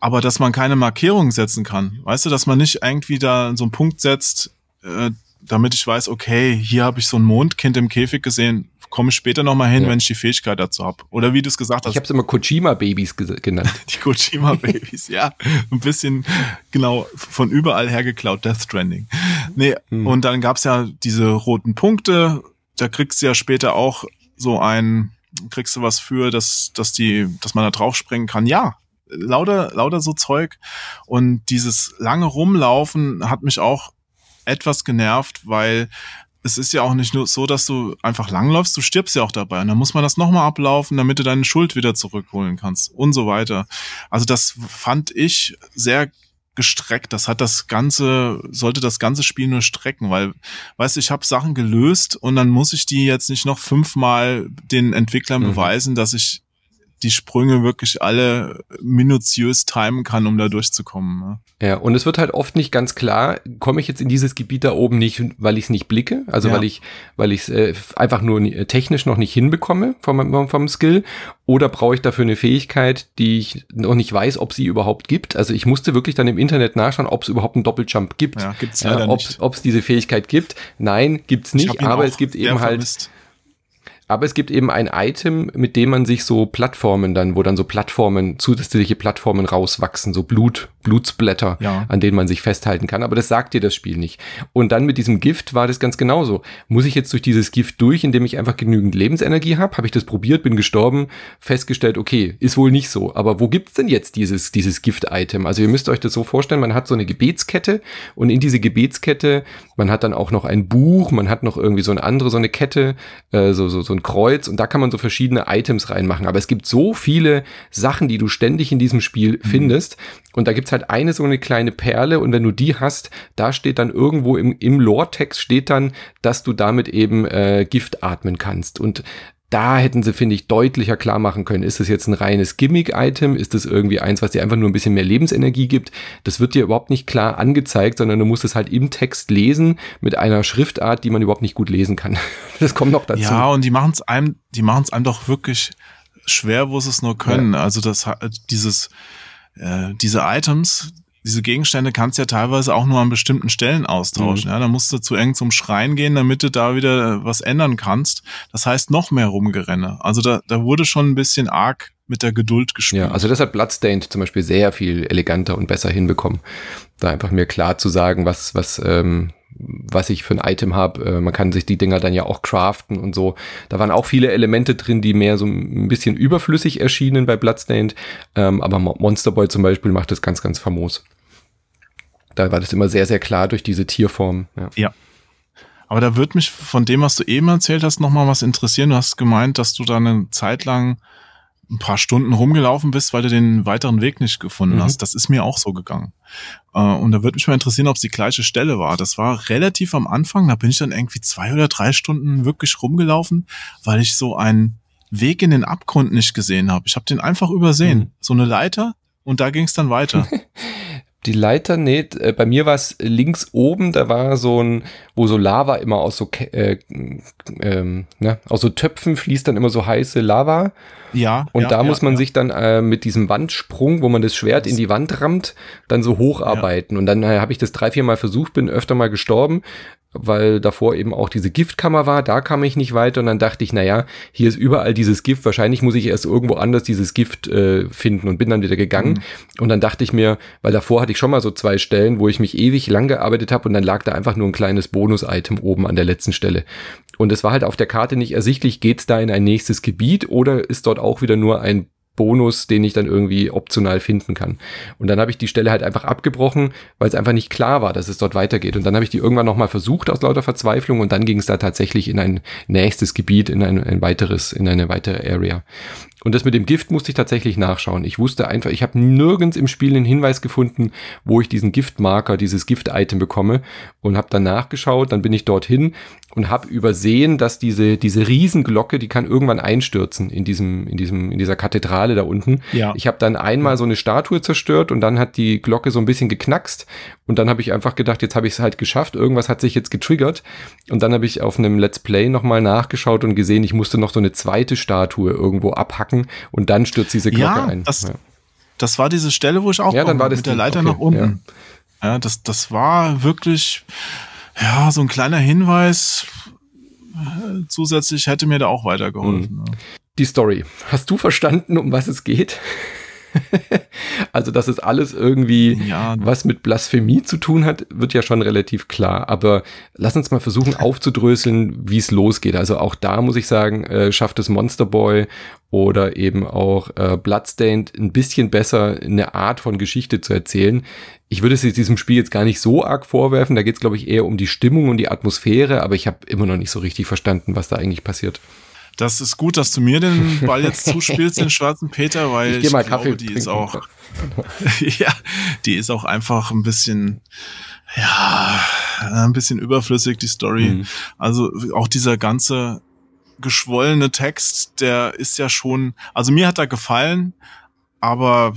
[SPEAKER 2] Aber dass man keine Markierung setzen kann. Weißt du, dass man nicht irgendwie da so einen Punkt setzt, äh, damit ich weiß, okay, hier habe ich so ein Mondkind im Käfig gesehen, komme ich später nochmal hin,
[SPEAKER 1] Ja.
[SPEAKER 2] wenn ich die Fähigkeit dazu habe. Oder wie du es gesagt hast,
[SPEAKER 1] Ich habe es immer Kojima-Babys ge- genannt. (laughs)
[SPEAKER 2] die Kojima-Babys, ja. Ein bisschen, genau, von überall her geklaut, Death Stranding. Nee,
[SPEAKER 1] Hm.
[SPEAKER 2] und dann gab's ja diese roten Punkte, da kriegst du ja später auch so ein, kriegst du was für, dass, dass die, dass man da drauf springen kann. Ja, lauter, lauter so Zeug. Und dieses lange Rumlaufen hat mich auch etwas genervt, weil es ist ja auch nicht nur so, dass du einfach langläufst, du stirbst ja auch dabei. Und dann muss man das nochmal ablaufen, damit du deine Schuld wieder zurückholen kannst und so weiter. Also das fand ich sehr gestreckt. Das hat das ganze, sollte das ganze Spiel nur strecken, weil, weißt du, ich habe Sachen gelöst und dann muss ich die jetzt nicht noch fünfmal den Entwicklern
[SPEAKER 1] Mhm.
[SPEAKER 2] beweisen, dass ich die Sprünge wirklich alle minutiös timen kann, um da durchzukommen. Ne?
[SPEAKER 1] Ja, und es wird halt oft nicht ganz klar, komme ich jetzt in dieses Gebiet da oben nicht, weil ich es nicht blicke, also
[SPEAKER 2] Ja.
[SPEAKER 1] weil ich, weil ich es äh, einfach nur ni- technisch noch nicht hinbekomme vom, vom, vom Skill, oder brauche ich dafür eine Fähigkeit, die ich noch nicht weiß, ob sie überhaupt gibt. Also ich musste wirklich dann im Internet nachschauen, ob es überhaupt einen Doppeljump gibt.
[SPEAKER 2] Ja, gibt's leider
[SPEAKER 1] ob
[SPEAKER 2] nicht.
[SPEAKER 1] ob es diese Fähigkeit gibt. Nein, gibt's nicht, aber es gibt eben halt
[SPEAKER 2] vermisst.
[SPEAKER 1] Aber es gibt eben ein Item, mit dem man sich so Plattformen dann, wo dann so Plattformen, zusätzliche Plattformen rauswachsen, so Blut, Blutsblätter,
[SPEAKER 2] Ja.
[SPEAKER 1] an denen man sich festhalten kann. Aber das sagt dir das Spiel nicht. Und dann mit diesem Gift war das ganz genauso. Muss ich jetzt durch dieses Gift durch, indem ich einfach genügend Lebensenergie habe? Habe ich das probiert, bin gestorben, festgestellt, okay, ist wohl nicht so. Aber wo gibt's denn jetzt dieses, dieses Gift-Item? Also ihr müsst euch das so vorstellen, man hat so eine Gebetskette und in diese Gebetskette, man hat dann auch noch ein Buch, man hat noch irgendwie so eine andere, so eine Kette, äh, so, so, so ein Kreuz und da kann man so verschiedene Items reinmachen. Aber es gibt so viele Sachen, die du ständig in diesem Spiel findest. Und da gibt's halt eine so eine kleine Perle und wenn du die hast, da steht dann irgendwo im, im Lore-Text steht dann, dass du damit eben äh, Gift atmen kannst. Und da hätten sie, finde ich, deutlicher klar machen können, ist das jetzt ein reines Gimmick-Item, ist das irgendwie eins, was dir einfach nur ein bisschen mehr Lebensenergie gibt. Das wird dir überhaupt nicht klar angezeigt, sondern du musst es halt im Text lesen mit einer Schriftart, die man überhaupt nicht gut lesen kann. (laughs) Das kommt noch dazu.
[SPEAKER 2] Ja, und die machen es einem, die machen es einem doch wirklich schwer, wo sie es nur können. Also das dieses, äh, diese Items, diese Gegenstände kannst du ja teilweise auch nur an bestimmten Stellen austauschen.
[SPEAKER 1] Mhm.
[SPEAKER 2] Ja, da musst du zu eng zum Schrein gehen, damit du da wieder was ändern kannst. Das heißt noch mehr Rumgerenne. Also da, da wurde schon ein bisschen arg mit der Geduld gespielt.
[SPEAKER 1] Ja, also das hat Bloodstained zum Beispiel sehr viel eleganter und besser hinbekommen. Da einfach mir klar zu sagen, was, was, ähm, was ich für ein Item habe. Äh, man kann sich die Dinger dann ja auch craften und so. Da waren auch viele Elemente drin, die mehr so ein bisschen überflüssig erschienen bei Bloodstained. Ähm, aber Mo- Monster Boy zum Beispiel macht das ganz, ganz famos. Da war das immer sehr, sehr klar durch diese Tierform. Ja.
[SPEAKER 2] Aber da wird mich von dem, was du eben erzählt hast, noch mal was interessieren. Du hast gemeint, dass du da eine Zeit lang ein paar Stunden rumgelaufen bist, weil du den weiteren Weg nicht gefunden
[SPEAKER 1] Mhm.
[SPEAKER 2] hast. Das ist mir auch so gegangen. Äh, Und da würde mich mal interessieren, ob es die gleiche Stelle war. Das war relativ am Anfang. Da bin ich dann irgendwie zwei oder drei Stunden wirklich rumgelaufen, weil ich so ein Weg in den Abgrund nicht gesehen habe. Ich habe den einfach übersehen. Mhm. So eine Leiter und da ging es dann weiter. (laughs)
[SPEAKER 1] die Leiter, nee, äh, bei mir war es links oben, da war so ein, wo so Lava immer aus so, äh, ähm, ne, aus so Töpfen fließt dann immer so heiße Lava.
[SPEAKER 2] Ja.
[SPEAKER 1] Und
[SPEAKER 2] ja,
[SPEAKER 1] da
[SPEAKER 2] ja,
[SPEAKER 1] muss man
[SPEAKER 2] ja.
[SPEAKER 1] sich dann äh, mit diesem Wandsprung, wo man das Schwert in die Wand rammt, dann so hocharbeiten. Und dann äh, habe ich das drei, vier Mal versucht, bin öfter mal gestorben, weil davor eben auch diese Giftkammer war, da kam ich nicht weiter und dann dachte ich, naja, hier ist überall dieses Gift, wahrscheinlich muss ich erst irgendwo anders dieses Gift äh, finden und bin dann wieder gegangen mhm. und dann dachte ich mir, weil davor hatte ich schon mal so zwei Stellen, wo ich mich ewig lang gearbeitet habe und dann lag da einfach nur ein kleines Bonus-Item oben an der letzten Stelle und es war halt auf der Karte nicht ersichtlich, geht's da in ein nächstes Gebiet oder ist dort auch wieder nur ein Bonus, den ich dann irgendwie optional finden kann. Und dann habe ich die Stelle halt einfach abgebrochen, weil es einfach nicht klar war, dass es dort weitergeht. Und dann habe ich die irgendwann nochmal versucht aus lauter Verzweiflung und dann ging es da tatsächlich in ein nächstes Gebiet, in ein, ein weiteres, in eine weitere Area. Und das mit dem Gift musste ich tatsächlich nachschauen. Ich wusste einfach, ich habe nirgends im Spiel einen Hinweis gefunden, wo ich diesen Giftmarker, dieses Gift-Item bekomme und habe dann nachgeschaut, dann bin ich dorthin und habe übersehen, dass diese diese Riesenglocke, die kann irgendwann einstürzen in diesem in diesem in dieser Kathedrale da unten.
[SPEAKER 2] Ja.
[SPEAKER 1] Ich habe dann einmal so eine Statue zerstört und dann hat die Glocke so ein bisschen geknackst und dann habe ich einfach gedacht, jetzt habe ich es halt geschafft, irgendwas hat sich jetzt getriggert und dann habe ich auf einem Let's Play nochmal nachgeschaut und gesehen, ich musste noch so eine zweite Statue irgendwo abhacken und dann stürzt diese Glocke
[SPEAKER 2] ja,
[SPEAKER 1] ein.
[SPEAKER 2] Das, ja. das war diese Stelle, wo ich auch
[SPEAKER 1] ja, dann war das
[SPEAKER 2] mit der Leiter
[SPEAKER 1] okay,
[SPEAKER 2] nach unten. Ja. ja, das, das war wirklich ja so ein kleiner Hinweis. Zusätzlich hätte mir da auch weitergeholfen.
[SPEAKER 1] Mhm. Die Story. Hast du verstanden, um was es geht? (laughs) also, dass es alles irgendwie
[SPEAKER 2] ja.
[SPEAKER 1] was mit Blasphemie zu tun hat, wird ja schon relativ klar. Aber lass uns mal versuchen aufzudröseln, wie es losgeht. Also auch da muss ich sagen, äh, schafft es Monster Boy oder eben auch äh, Bloodstained ein bisschen besser eine Art von Geschichte zu erzählen. Ich würde es diesem Spiel jetzt gar nicht so arg vorwerfen. Da geht es, glaube ich, eher um die Stimmung und die Atmosphäre, aber ich habe immer noch nicht so richtig verstanden, was da eigentlich passiert.
[SPEAKER 2] Das ist gut, dass du mir den Ball jetzt (laughs) zuspielst, den schwarzen Peter, weil
[SPEAKER 1] ich, ich
[SPEAKER 2] glaube,
[SPEAKER 1] Kaffee
[SPEAKER 2] die ist auch, (laughs) ja, die ist auch einfach ein bisschen, ja, ein bisschen überflüssig, die Story. Mhm. Also auch dieser ganze geschwollene Text, der ist ja schon, also mir hat er gefallen, aber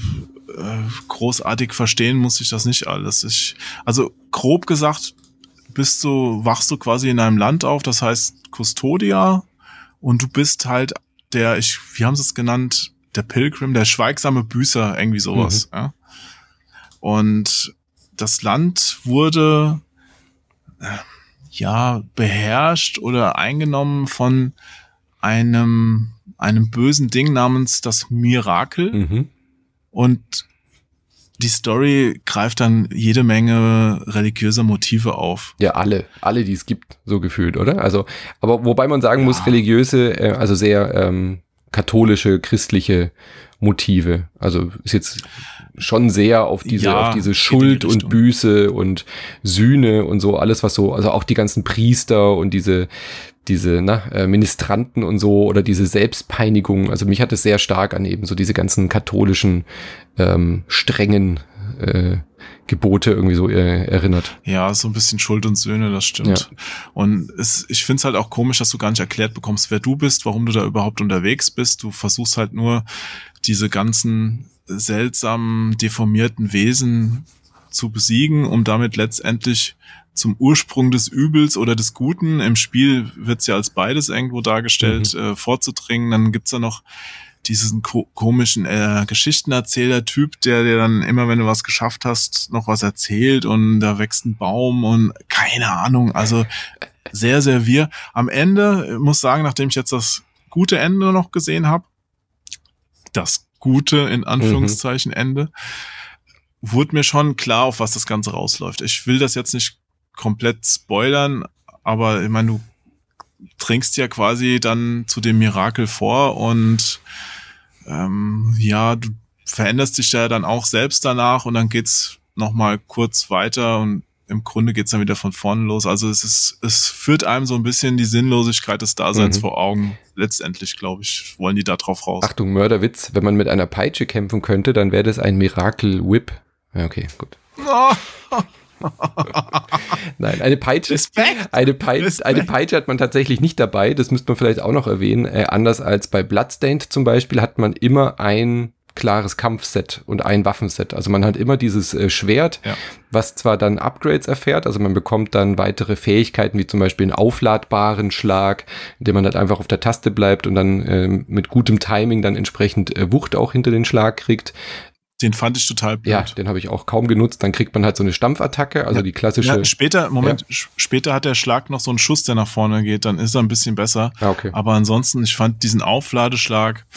[SPEAKER 2] äh, großartig verstehen muss ich das nicht alles. Ich, also grob gesagt, bist du, wachst du quasi in einem Land auf, das heißt Custodia, und du bist halt der, ich, wie haben sie es genannt, der Pilgrim, der schweigsame Büßer, irgendwie sowas. Mhm. Ja? Und das Land wurde äh, ja beherrscht oder eingenommen von einem einem bösen Ding namens das Mirakel.
[SPEAKER 1] Mhm.
[SPEAKER 2] Und die Story greift dann jede Menge religiöser Motive auf.
[SPEAKER 1] Ja, alle, alle, die es gibt, so gefühlt, oder? Also, aber wobei man sagen ja. muss, religiöse, äh, also sehr ähm, katholische, christliche Motive. Also ist jetzt schon sehr auf diese,
[SPEAKER 2] Ja,
[SPEAKER 1] auf diese
[SPEAKER 2] in die
[SPEAKER 1] Schuld und. Büße und Sühne und so, alles was so, also auch die ganzen Priester und diese, diese na, äh, Ministranten und so oder diese Selbstpeinigung. Also mich hat es sehr stark an eben so diese ganzen katholischen ähm, strengen äh, Gebote irgendwie so äh, erinnert.
[SPEAKER 2] Ja, so ein bisschen Schuld und Söhne, das stimmt. Und es, ich finde es halt auch komisch, dass du gar nicht erklärt bekommst, wer du bist, warum du da überhaupt unterwegs bist. Du versuchst halt nur diese ganzen seltsamen, deformierten Wesen zu besiegen, um damit letztendlich zum Ursprung des Übels oder des Guten, im Spiel wird's ja als beides irgendwo dargestellt, äh, vorzudringen. Dann gibt's da noch diesen ko komischen äh, Geschichtenerzähler-Typ, der dir dann immer, wenn du was geschafft hast, noch was erzählt und da wächst ein Baum und keine Ahnung. Also sehr, sehr wir. Am Ende muss sagen, nachdem ich jetzt das gute Ende noch gesehen habe, das gute in Anführungszeichen Ende, wurde mir schon klar, auf was das Ganze rausläuft. Ich will das jetzt nicht komplett spoilern, aber ich meine, du trinkst ja quasi dann zu dem Mirakel vor und ähm, ja, du veränderst dich ja dann auch selbst danach und dann geht's noch mal kurz weiter und im Grunde geht's dann wieder von vorne los. Also es ist, es führt einem so ein bisschen die Sinnlosigkeit des Daseins
[SPEAKER 1] Mhm.
[SPEAKER 2] vor Augen. Letztendlich, glaube ich, wollen die da drauf raus.
[SPEAKER 1] Achtung, Mörderwitz, wenn man mit einer Peitsche kämpfen könnte, dann wäre das ein Miracle Whip. Ja, okay, gut. (laughs) Nein, eine Peitsche, eine, Peitsche, eine Peitsche hat man tatsächlich nicht dabei. Das müsste man vielleicht auch noch erwähnen. Äh, anders als bei Bloodstained zum Beispiel hat man immer ein klares Kampfset und ein Waffenset. Also man hat immer dieses äh, Schwert,
[SPEAKER 2] Ja.
[SPEAKER 1] was zwar dann Upgrades erfährt, also man bekommt dann weitere Fähigkeiten, wie zum Beispiel einen aufladbaren Schlag, indem man halt einfach auf der Taste bleibt und dann ähm, mit gutem Timing dann entsprechend äh, Wucht auch hinter den Schlag kriegt.
[SPEAKER 2] Den fand ich total blöd.
[SPEAKER 1] Ja, den habe ich auch kaum genutzt. Dann kriegt man halt so eine Stampfattacke, also
[SPEAKER 2] Ja.
[SPEAKER 1] die klassische.
[SPEAKER 2] Ja, später, Moment, sch- später hat der Schlag noch so einen Schuss, der nach vorne geht, dann ist er ein bisschen besser.
[SPEAKER 1] Ah, okay.
[SPEAKER 2] Aber ansonsten, ich fand diesen Aufladeschlag,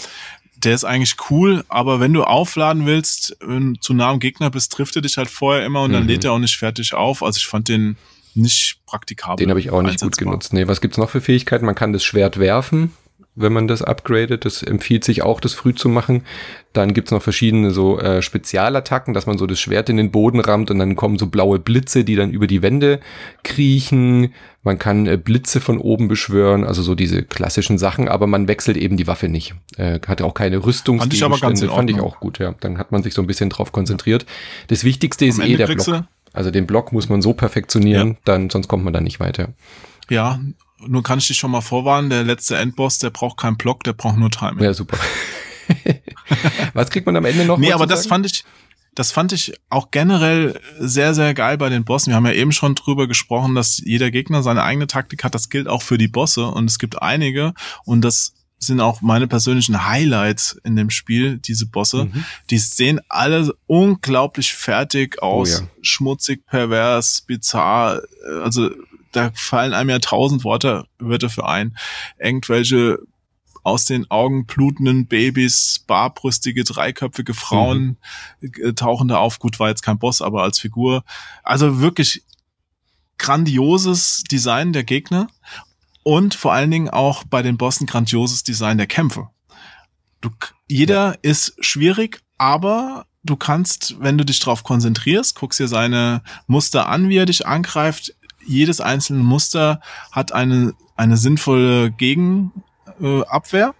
[SPEAKER 2] der ist eigentlich cool, aber wenn du aufladen willst, wenn du zu nah am Gegner bist, trifft er dich halt vorher immer und dann
[SPEAKER 1] Mhm.
[SPEAKER 2] lädt er auch nicht fertig auf. Also ich fand den nicht praktikabel.
[SPEAKER 1] Den habe ich auch nicht gut genutzt. Nee, was gibt's noch für Fähigkeiten? Man kann das Schwert werfen, wenn man das upgradet. Das empfiehlt sich auch, das früh zu machen. Dann gibt's noch verschiedene so äh, Spezialattacken, dass man so das Schwert in den Boden rammt und dann kommen so blaue Blitze, die dann über die Wände kriechen. Man kann äh, Blitze von oben beschwören, also so diese klassischen Sachen, aber man wechselt eben die Waffe nicht. Äh, hat auch keine Rüstungsgegenstände.
[SPEAKER 2] Fand ich aber ganz in
[SPEAKER 1] Fand ich auch gut, ja. Dann hat man sich so ein bisschen drauf konzentriert. Das Wichtigste ist eh der Block. Also den Block muss man so perfektionieren, dann sonst kommt man da nicht weiter.
[SPEAKER 2] Ja, nur kann ich dich schon mal vorwarnen, der letzte Endboss, der braucht keinen Block, der braucht nur Timing.
[SPEAKER 1] Ja, super. (laughs) Was kriegt man am Ende noch?
[SPEAKER 2] Nee, aber das fand ich, das fand ich auch generell sehr, sehr geil bei den Bossen. Wir haben ja eben schon drüber gesprochen, dass jeder Gegner seine eigene Taktik hat. Das gilt auch für die Bosse und es gibt einige und das sind auch meine persönlichen Highlights in dem Spiel, diese Bosse.
[SPEAKER 1] Mhm.
[SPEAKER 2] Die sehen alle unglaublich fertig aus,
[SPEAKER 1] Oh ja.
[SPEAKER 2] schmutzig, pervers, bizarr. Also da fallen einem ja tausend Worte, Wörter für ein. Irgendwelche aus den Augen blutenden Babys, barbrüstige, dreiköpfige Frauen äh, tauchen da auf. Gut, war jetzt kein Boss, aber als Figur. Also wirklich grandioses Design der Gegner und vor allen Dingen auch bei den Bossen grandioses Design der Kämpfe. Du, jeder ist schwierig, aber du kannst, wenn du dich darauf konzentrierst, guckst dir seine Muster an, wie er dich angreift. Jedes einzelne Muster hat eine, eine sinnvolle Gegenabwehr. Äh,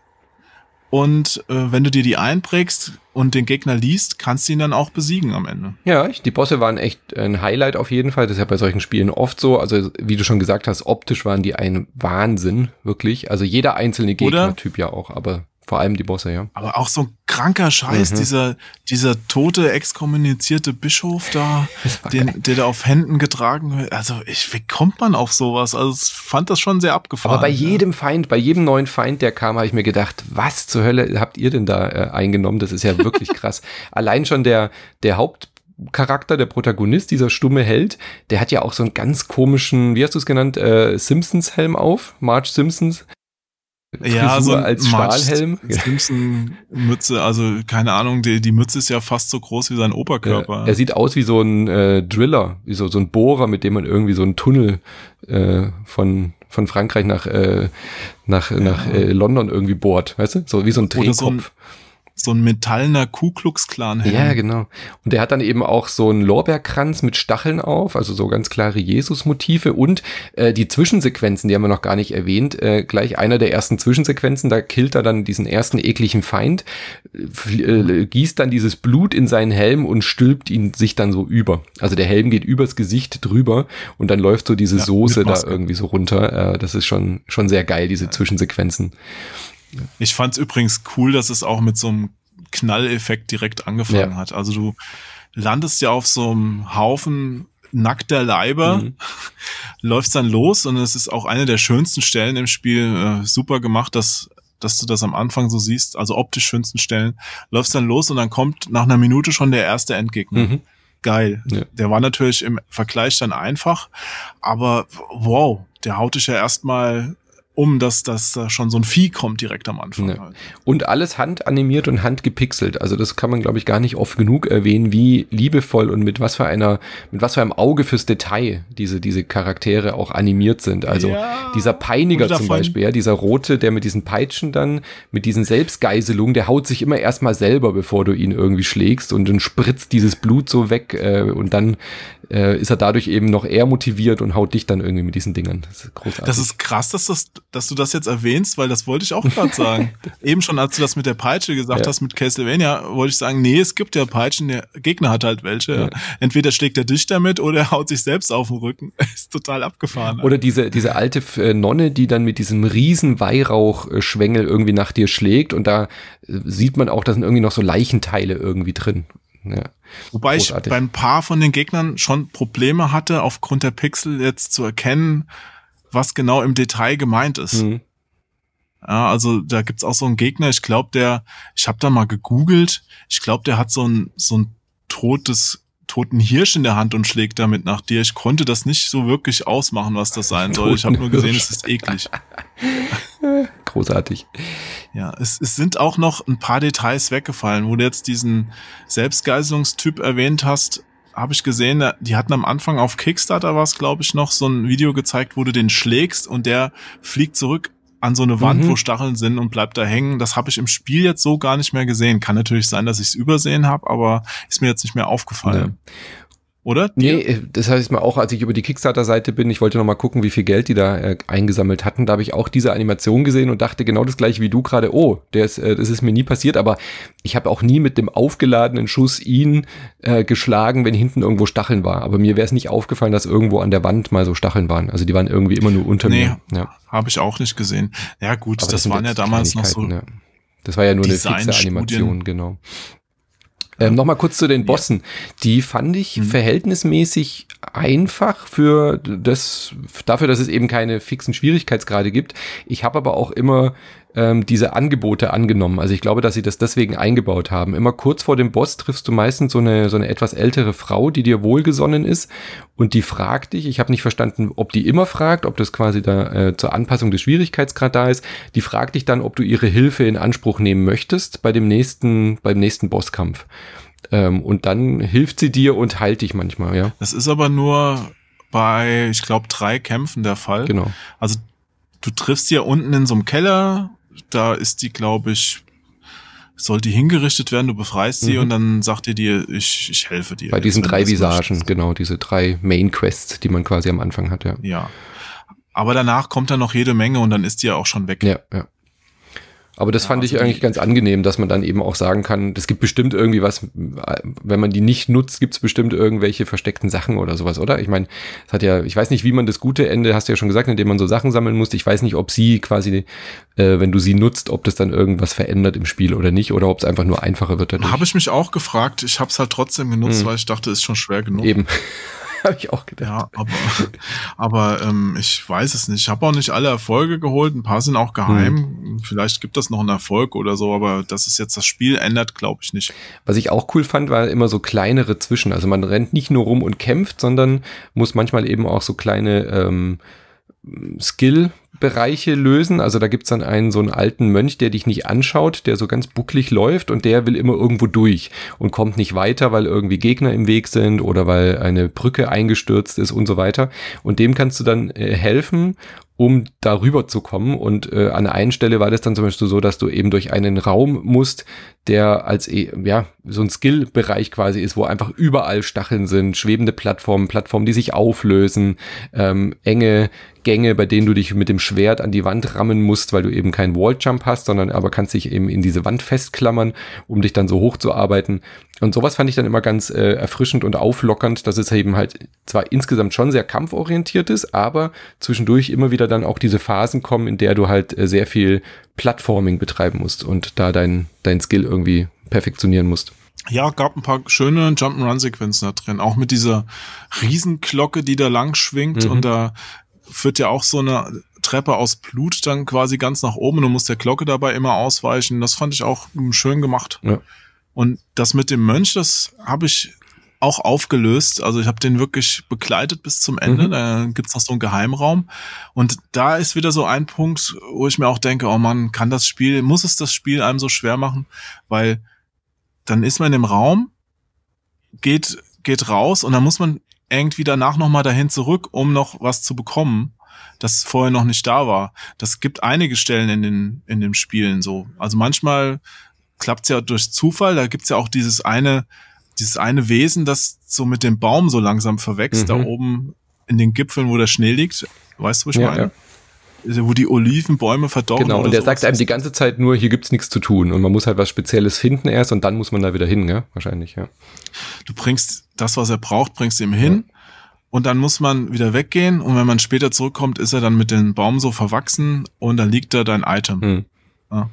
[SPEAKER 2] und äh, wenn du dir die einprägst und den Gegner liest, kannst du ihn dann auch besiegen am Ende.
[SPEAKER 1] Ja, ich, die Bosse waren echt ein Highlight auf jeden Fall. Das ist ja bei solchen Spielen oft so. Also, wie du schon gesagt hast, optisch waren die ein Wahnsinn, wirklich. Also jeder einzelne? Gegnertyp ja auch, aber vor allem die Bosse, ja.
[SPEAKER 2] Aber auch so ein kranker Scheiß,
[SPEAKER 1] Mhm.
[SPEAKER 2] dieser, dieser tote, exkommunizierte Bischof da, (laughs) den, der da auf Händen getragen wird. Also, ich, wie kommt man auf sowas? Also, ich fand das schon sehr abgefahren.
[SPEAKER 1] Aber bei
[SPEAKER 2] ja.
[SPEAKER 1] jedem Feind, bei jedem neuen Feind, der kam, habe ich mir gedacht, was zur Hölle habt ihr denn da äh, eingenommen? Das ist ja wirklich (laughs) krass. Allein schon der, der Hauptcharakter, der Protagonist, dieser stumme Held, der hat ja auch so einen ganz komischen, wie hast du es genannt, äh, Simpsons-Helm auf, Marge Simpsons.
[SPEAKER 2] Ja,
[SPEAKER 1] Frisur
[SPEAKER 2] so
[SPEAKER 1] als Stahlhelm. (laughs)
[SPEAKER 2] Simpson-Mütze, also keine Ahnung, die, die Mütze ist ja fast so groß wie sein Oberkörper.
[SPEAKER 1] Äh, er sieht aus wie so ein äh, Driller, wie so, so ein Bohrer, mit dem man irgendwie so einen Tunnel äh, von, von Frankreich nach, äh, nach, nach äh, London irgendwie bohrt, weißt du? So wie so ein
[SPEAKER 2] Oder
[SPEAKER 1] Drehkopf.
[SPEAKER 2] so ein, so ein metallener Ku Klux Klan
[SPEAKER 1] Ja, genau. Und der hat dann eben auch so einen Lorbeerkranz mit Stacheln auf, also so ganz klare Jesus-Motive und äh, die Zwischensequenzen, die haben wir noch gar nicht erwähnt. Äh, gleich einer der ersten Zwischensequenzen, da killt er dann diesen ersten ekligen Feind, äh, gießt dann dieses Blut in seinen Helm und stülpt ihn sich dann so über. Also der Helm geht übers Gesicht drüber und dann läuft so diese
[SPEAKER 2] Ja,
[SPEAKER 1] Soße da irgendwie so runter. Äh, das ist schon, schon sehr geil, diese Zwischensequenzen.
[SPEAKER 2] Ich fand's übrigens cool, dass es auch mit so einem Knalleffekt direkt angefangen
[SPEAKER 1] Ja.
[SPEAKER 2] hat. Also du landest ja auf so einem Haufen nackter Leiber,
[SPEAKER 1] Mhm. (laughs)
[SPEAKER 2] läufst dann los und es ist auch eine der schönsten Stellen im Spiel, äh, super gemacht, dass dass du das am Anfang so siehst, also optisch schönsten Stellen, läufst dann los und dann kommt nach einer Minute schon der erste Endgegner.
[SPEAKER 1] Mhm.
[SPEAKER 2] Geil.
[SPEAKER 1] Ja.
[SPEAKER 2] Der war natürlich im Vergleich dann einfach, aber wow, der haut dich ja erstmal um, dass, dass da schon so ein Vieh kommt direkt am Anfang.
[SPEAKER 1] Ja.
[SPEAKER 2] Halt.
[SPEAKER 1] Und alles handanimiert und handgepixelt. Also das kann man, glaube ich, gar nicht oft genug erwähnen, wie liebevoll und mit was für einer, mit was für einem Auge fürs Detail diese, diese Charaktere auch animiert sind. Also
[SPEAKER 2] Ja.
[SPEAKER 1] dieser Peiniger zum Beispiel, ja, dieser Rote, der mit diesen Peitschen dann, mit diesen Selbstgeiselungen, der haut sich immer erstmal selber, bevor du ihn irgendwie schlägst und dann spritzt dieses Blut so weg äh, und dann äh, ist er dadurch eben noch eher motiviert und haut dich dann irgendwie mit diesen Dingern.
[SPEAKER 2] Das ist großartig. Das ist krass, dass, das, dass du das jetzt erwähnst, weil das wollte ich auch gerade (laughs) sagen. Eben schon, als du das mit der Peitsche gesagt ja. hast, mit Castlevania, wollte ich sagen, nee, es gibt ja Peitschen, der Gegner hat halt welche. Ja. Entweder schlägt er dich damit oder er haut sich selbst auf den Rücken. (laughs) ist total abgefahren.
[SPEAKER 1] Oder diese, diese alte äh, Nonne, die dann mit diesem riesen Weihrauchschwengel irgendwie nach dir schlägt und da äh, sieht man auch, da sind irgendwie noch so Leichenteile irgendwie drin.
[SPEAKER 2] Ja. Wobei Großartig. ich beim Paar von den Gegnern schon Probleme hatte, aufgrund der Pixel jetzt zu erkennen, was genau im Detail gemeint ist. Mhm. Ja, also da gibt's auch so einen Gegner, ich glaube, der, ich habe da mal gegoogelt, ich glaube, der hat so ein, so ein totes toten Hirsch in der Hand und schlägt damit nach dir. Ich konnte das nicht so wirklich ausmachen, was das sein soll. Ich habe nur gesehen, es ist eklig. (laughs)
[SPEAKER 1] Großartig.
[SPEAKER 2] Ja, es, es sind auch noch ein paar Details weggefallen, wo du jetzt diesen Selbstgeiselungstyp erwähnt hast habe ich gesehen, die hatten am Anfang auf Kickstarter was, glaube ich, noch so ein Video gezeigt, wo du den schlägst und der fliegt zurück an so eine Wand, mhm. wo Stacheln sind und bleibt da hängen. Das habe ich im Spiel jetzt so gar nicht mehr gesehen. Kann natürlich sein, dass ich es übersehen habe, aber ist mir jetzt nicht mehr aufgefallen. Ja oder?
[SPEAKER 1] Nee, äh, das heißt mal auch, als ich über die Kickstarter-Seite bin, ich wollte noch mal gucken, wie viel Geld die da äh, eingesammelt hatten. Da habe ich auch diese Animation gesehen und dachte genau das gleiche wie du gerade. Oh, der ist, äh, das ist mir nie passiert, aber ich habe auch nie mit dem aufgeladenen Schuss ihn äh, geschlagen, wenn hinten irgendwo Stacheln war. Aber mir wäre es nicht aufgefallen, dass irgendwo an der Wand mal so Stacheln waren. Also die waren irgendwie immer nur unter nee, mir.
[SPEAKER 2] Ja. Habe ich auch nicht gesehen. Ja gut, aber das, das waren ja damals noch so. Ja.
[SPEAKER 1] Das war ja nur eine fixe Animation, genau. Ähm, Nochmal kurz zu den Bossen. Ja. Die fand ich mhm. verhältnismäßig einfach für das, dafür, dass es eben keine fixen Schwierigkeitsgrade gibt. Ich habe aber auch immer ähm, diese Angebote angenommen. Also ich glaube, dass sie das deswegen eingebaut haben. Immer kurz vor dem Boss triffst du meistens so eine, so eine etwas ältere Frau, die dir wohlgesonnen ist und die fragt dich, ich habe nicht verstanden, ob die immer fragt, ob das quasi da äh, zur Anpassung des Schwierigkeitsgrad da ist, die fragt dich dann, ob du ihre Hilfe in Anspruch nehmen möchtest bei dem nächsten, beim nächsten Bosskampf. Ähm, und dann hilft sie dir und heilt dich manchmal, ja.
[SPEAKER 2] Das ist aber nur bei, ich glaube, drei Kämpfen der Fall.
[SPEAKER 1] Genau.
[SPEAKER 2] Also du triffst sie ja unten in so einem Keller da ist die, glaube ich, soll die hingerichtet werden, du befreist sie mhm. und dann sagt ihr dir, ich, ich helfe dir.
[SPEAKER 1] Bei diesen drei Visagen, genau, diese drei Main Quests, die man quasi am Anfang hat, ja.
[SPEAKER 2] Ja. Aber danach kommt dann noch jede Menge und dann ist die ja auch schon weg.
[SPEAKER 1] Ja, ja. Aber das ja, fand also ich eigentlich ganz angenehm, dass man dann eben auch sagen kann, es gibt bestimmt irgendwie was, wenn man die nicht nutzt, gibt es bestimmt irgendwelche versteckten Sachen oder sowas, oder? Ich meine, es hat ja, ich weiß nicht, wie man das gute Ende, hast du ja schon gesagt, indem man so Sachen sammeln muss. Ich weiß nicht, ob sie quasi, äh, wenn du sie nutzt, ob das dann irgendwas verändert im Spiel oder nicht, oder ob es einfach nur einfacher wird
[SPEAKER 2] dadurch. Habe ich mich auch gefragt. Ich habe es halt trotzdem genutzt, hm. weil ich dachte, es ist schon schwer genug.
[SPEAKER 1] Eben. (laughs) (laughs) Habe ich auch gedacht.
[SPEAKER 2] Ja, aber, aber ähm, ich weiß es nicht. Ich habe auch nicht alle Erfolge geholt. Ein paar sind auch geheim. Hm. Vielleicht gibt es noch einen Erfolg oder so, aber das ist jetzt das Spiel ändert, glaube ich nicht.
[SPEAKER 1] Was ich auch cool fand, war immer so kleinere Zwischen. Also man rennt nicht nur rum und kämpft, sondern muss manchmal eben auch so kleine ähm, Skill Bereiche lösen. Also da gibt's dann einen so einen alten Mönch, der dich nicht anschaut, der so ganz bucklig läuft und der will immer irgendwo durch und kommt nicht weiter, weil irgendwie Gegner im Weg sind oder weil eine Brücke eingestürzt ist und so weiter. Und dem kannst du dann äh, helfen um darüber zu kommen. Und äh, an einer Stelle war das dann zum Beispiel so, dass du eben durch einen Raum musst, der als e, ja so ein Skill-Bereich quasi ist, wo einfach überall Stacheln sind, schwebende Plattformen, Plattformen, die sich auflösen, ähm, enge Gänge, bei denen du dich mit dem Schwert an die Wand rammen musst, weil du eben keinen Walljump hast, sondern aber kannst dich eben in diese Wand festklammern, um dich dann so hoch zu arbeiten. Und sowas fand ich dann immer ganz äh, erfrischend und auflockernd, dass es eben halt zwar insgesamt schon sehr kampforientiert ist, aber zwischendurch immer wieder dann auch diese Phasen kommen, in der du halt äh, sehr viel Plattforming betreiben musst und da dein, dein Skill irgendwie perfektionieren musst.
[SPEAKER 2] Ja, gab ein paar schöne Jump'n'Run-Sequenzen da drin, auch mit dieser Riesenglocke, die da lang schwingt mhm. und da führt ja auch so eine Treppe aus Blut dann quasi ganz nach oben und du musst der Glocke dabei immer ausweichen. Das fand ich auch schön gemacht. Ja. Und das mit dem Mönch, das habe ich auch aufgelöst. Also ich habe den wirklich begleitet bis zum Ende. Mhm. Da gibt's noch so einen Geheimraum. Und da ist wieder so ein Punkt, wo ich mir auch denke, oh man, kann das Spiel, muss es das Spiel einem so schwer machen? Weil dann ist man im Raum, geht, geht raus und dann muss man irgendwie danach nochmal dahin zurück, um noch was zu bekommen, das vorher noch nicht da war. Das gibt einige Stellen in den, in den Spielen so. Also manchmal klappt es ja durch Zufall. Da gibt's ja auch dieses eine, dieses eine Wesen, das so mit dem Baum so langsam verwächst, mhm. da oben in den Gipfeln, wo der Schnee liegt. Weißt du, wo ich ja, meine? Ja wo die Olivenbäume verdorren.
[SPEAKER 1] Genau, und der sagt einem die ganze Zeit nur, hier gibt's nichts zu tun und man muss halt was Spezielles finden erst und dann muss man da wieder hin, ja? Wahrscheinlich, ja.
[SPEAKER 2] Du bringst das, was er braucht, bringst ihm hin ja. und dann muss man wieder weggehen und wenn man später zurückkommt, ist er dann mit dem Baum so verwachsen und dann liegt da dein Item. Hm. Ja.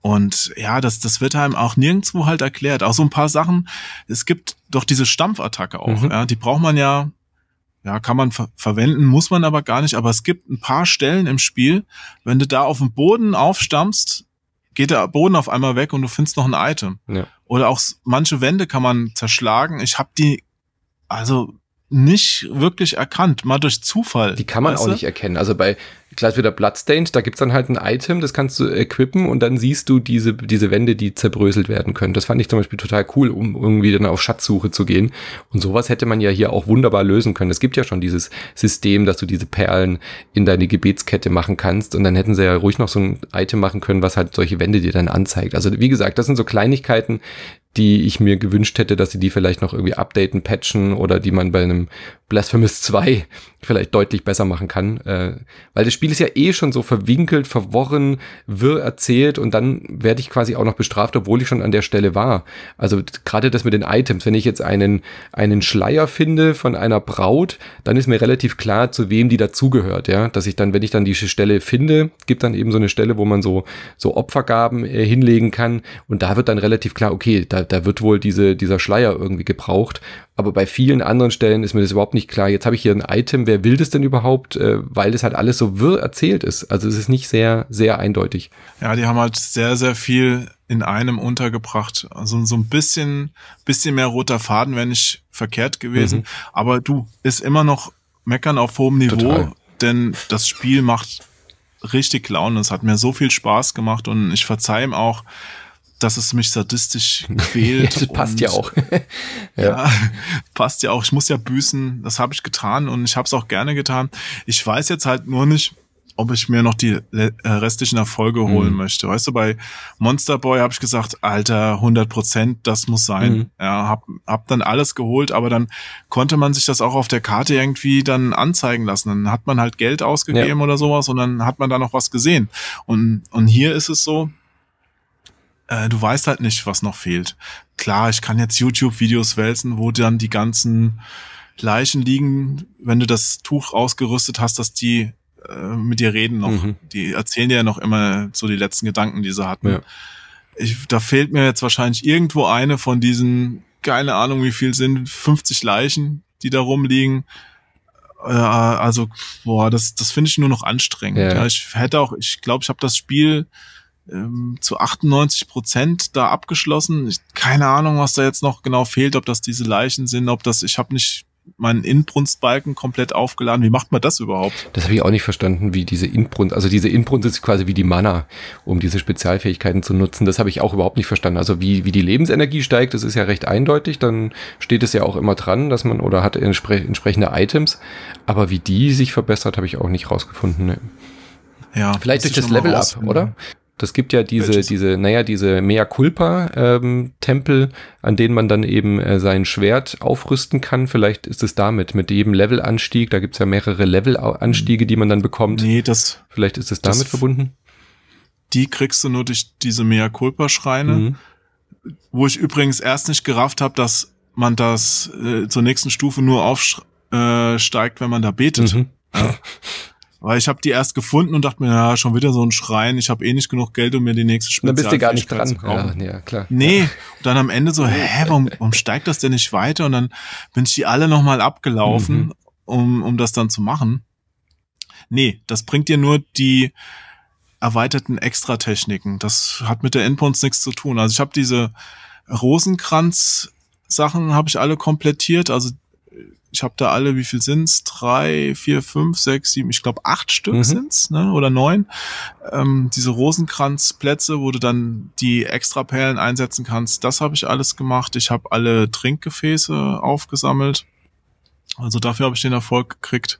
[SPEAKER 2] Und ja, das, das wird einem auch nirgendwo halt erklärt. Auch so ein paar Sachen. Es gibt doch diese Stampfattacke auch. Mhm. Ja, die braucht man ja, ja, kann man ver verwenden, muss man aber gar nicht. Aber es gibt ein paar Stellen im Spiel, wenn du da auf dem Boden aufstampfst, geht der Boden auf einmal weg und du findest noch ein Item. Ja. Oder auch manche Wände kann man zerschlagen. Ich habe die, also nicht wirklich erkannt, mal durch Zufall.
[SPEAKER 1] Die kann man auch du? nicht erkennen. Also bei gleich wieder Bloodstained, da gibt's dann halt ein Item, das kannst du equippen und dann siehst du diese, diese Wände, die zerbröselt werden können. Das fand ich zum Beispiel total cool, um irgendwie dann auf Schatzsuche zu gehen. Und sowas hätte man ja hier auch wunderbar lösen können. Es gibt ja schon dieses System, dass du diese Perlen in deine Gebetskette machen kannst und dann hätten sie ja ruhig noch so ein Item machen können, was halt solche Wände dir dann anzeigt. Also wie gesagt, das sind so Kleinigkeiten, die ich mir gewünscht hätte, dass sie die vielleicht noch irgendwie updaten, patchen oder die man bei einem Blasphemous (laughs) 2 vielleicht deutlich besser machen kann. Äh, weil das Spiel ist ja eh schon so verwinkelt, verworren, wirr erzählt und dann werde ich quasi auch noch bestraft, obwohl ich schon an der Stelle war. Also gerade das mit den Items, wenn ich jetzt einen, einen Schleier finde von einer Braut, dann ist mir relativ klar, zu wem die dazugehört, ja. Dass ich dann, wenn ich dann diese Stelle finde, gibt dann eben so eine Stelle, wo man so, so Opfergaben äh, hinlegen kann und da wird dann relativ klar, okay, da, da wird wohl diese, dieser Schleier irgendwie gebraucht. Aber bei vielen anderen Stellen ist mir das überhaupt nicht klar. Jetzt habe ich hier ein Item, wer will das denn überhaupt? Äh, weil das halt alles so wirr erzählt ist. Also es ist nicht sehr, sehr eindeutig.
[SPEAKER 2] Ja, die haben halt sehr, sehr viel in einem untergebracht. Also so ein bisschen, bisschen mehr roter Faden wäre nicht verkehrt gewesen. Mhm. Aber du, ist immer noch meckern auf hohem Niveau, Total. denn das Spiel macht richtig Laune. Es hat mir so viel Spaß gemacht und ich verzeih ihm auch, dass es mich sadistisch (laughs) quält.
[SPEAKER 1] das passt ja auch. (laughs)
[SPEAKER 2] ja. ja. passt ja auch. Ich muss ja büßen. Das habe ich getan und ich habe es auch gerne getan. Ich weiß jetzt halt nur nicht, ob ich mir noch die äh, restlichen Erfolge holen mhm. möchte. Weißt du, bei Monster Boy habe ich gesagt, Alter, 100 Prozent, das muss sein. Mhm. Ja, hab, hab dann alles geholt, aber dann konnte man sich das auch auf der Karte irgendwie dann anzeigen lassen. Dann hat man halt Geld ausgegeben ja. oder sowas und dann hat man da noch was gesehen. Und, und hier ist es so, äh, du weißt halt nicht, was noch fehlt. Klar, ich kann jetzt YouTube-Videos wälzen, wo dann die ganzen Leichen liegen, wenn du das Tuch ausgerüstet hast, dass die äh, mit dir reden noch. Mhm. Die erzählen dir ja noch immer so die letzten Gedanken, die sie hatten. Ja. Ich, da fehlt mir jetzt wahrscheinlich irgendwo eine von diesen, keine Ahnung, wie viel sind, 50 Leichen, die da rumliegen. Äh, also, boah, das, das finde ich nur noch anstrengend. Ja. ja. ich hätte auch, ich glaube, ich habe das Spiel ähm, zu 98 Prozent da abgeschlossen. Ich, keine Ahnung, was da jetzt noch genau fehlt, ob das diese Leichen sind, ob das, ich habe nicht meinen Inbrunstbalken komplett aufgeladen. Wie macht man das überhaupt?
[SPEAKER 1] Das habe ich auch nicht verstanden, wie diese Inbrunst, also diese Inbrunst ist quasi wie die Mana, um diese Spezialfähigkeiten zu nutzen. Das habe ich auch überhaupt nicht verstanden. Also wie, wie die Lebensenergie steigt, das ist ja recht eindeutig. Dann steht es ja auch immer dran, dass man oder hat entspre entsprechende Items. Aber wie die sich verbessert, habe ich auch nicht rausgefunden. Ne? Ja, Vielleicht durch das Level-Up, oder? Das gibt ja diese, Welches? diese, naja, diese Mea Culpa ähm, Tempel, an denen man dann eben äh, sein Schwert aufrüsten kann. Vielleicht ist es damit, mit jedem Levelanstieg, da gibt's ja mehrere Levelanstiege, die man dann bekommt.
[SPEAKER 2] Nee, das.
[SPEAKER 1] Vielleicht ist es damit verbunden.
[SPEAKER 2] Die kriegst du nur durch diese Mea Culpa Schreine, mhm. wo ich übrigens erst nicht gerafft habe, dass man das äh, zur nächsten Stufe nur aufsteigt, äh, wenn man da betet. Mhm. Ja. (laughs) Weil ich habe die erst gefunden und dachte mir, ja, schon wieder so ein Schrein, ich habe eh nicht genug Geld, um mir die nächste
[SPEAKER 1] Spezialfähigkeit Dann bist du gar nicht dran. zu kaufen.
[SPEAKER 2] Ja, ja, klar. Nee, und dann am Ende so, hä, warum, warum steigt das denn nicht weiter? Und dann bin ich die alle nochmal abgelaufen, mhm. um, um das dann zu machen. Nee, das bringt dir nur die erweiterten Extratechniken. Das hat mit der Endpoints nichts zu tun. Also ich habe diese Rosenkranz-Sachen habe ich alle komplettiert, also ich habe da alle, wie viel sind's? Drei, vier, fünf, sechs, sieben, ich glaube acht Stück mhm. sind's, ne? Oder neun. Ähm, diese Rosenkranzplätze, wo du dann die extra Perlen einsetzen kannst, das habe ich alles gemacht. Ich habe alle Trinkgefäße aufgesammelt. Also dafür habe ich den Erfolg gekriegt.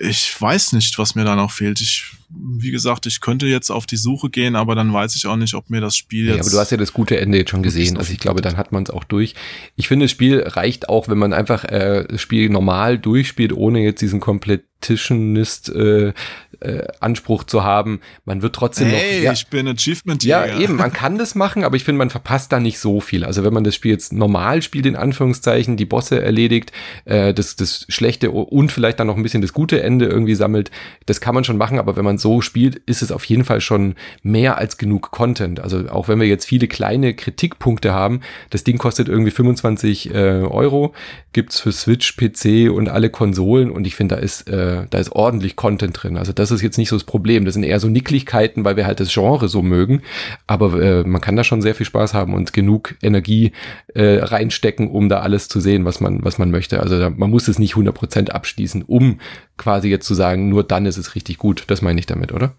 [SPEAKER 2] Ich weiß nicht, was mir da noch fehlt. Ich, wie gesagt, ich könnte jetzt auf die Suche gehen, aber dann weiß ich auch nicht, ob mir das Spiel jetzt.
[SPEAKER 1] Ja, aber du hast ja das gute Ende jetzt schon gesehen. Also ich glaube, dann hat man es auch durch. Ich finde, das Spiel reicht auch, wenn man einfach äh, das Spiel normal durchspielt, ohne jetzt diesen Competitionist äh, äh, Anspruch zu haben. Man wird trotzdem
[SPEAKER 2] hey,
[SPEAKER 1] noch. Ja,
[SPEAKER 2] ich bin Achievement
[SPEAKER 1] Ja, eben, man kann das machen, aber ich finde, man verpasst da nicht so viel. Also wenn man das Spiel jetzt normal spielt, in Anführungszeichen, die Bosse erledigt, äh, das, das schlechte und vielleicht dann noch ein bisschen das gute Ende irgendwie sammelt, das kann man schon machen, aber wenn man so spielt, ist es auf jeden Fall schon mehr als genug Content. Also auch wenn wir jetzt viele kleine Kritikpunkte haben, das Ding kostet irgendwie 25 äh, Euro, gibt's für Switch, PC und alle Konsolen und ich finde, da ist, äh, da ist ordentlich Content drin. Also das ist jetzt nicht so das Problem. Das sind eher so Nicklichkeiten, weil wir halt das Genre so mögen. Aber äh, man kann da schon sehr viel Spaß haben und genug Energie äh, reinstecken, um da alles zu sehen, was man, was man möchte. Also da, man muss es nicht 100% abschließen, um quasi jetzt zu sagen, nur dann ist es richtig gut. Das meine ich damit, oder?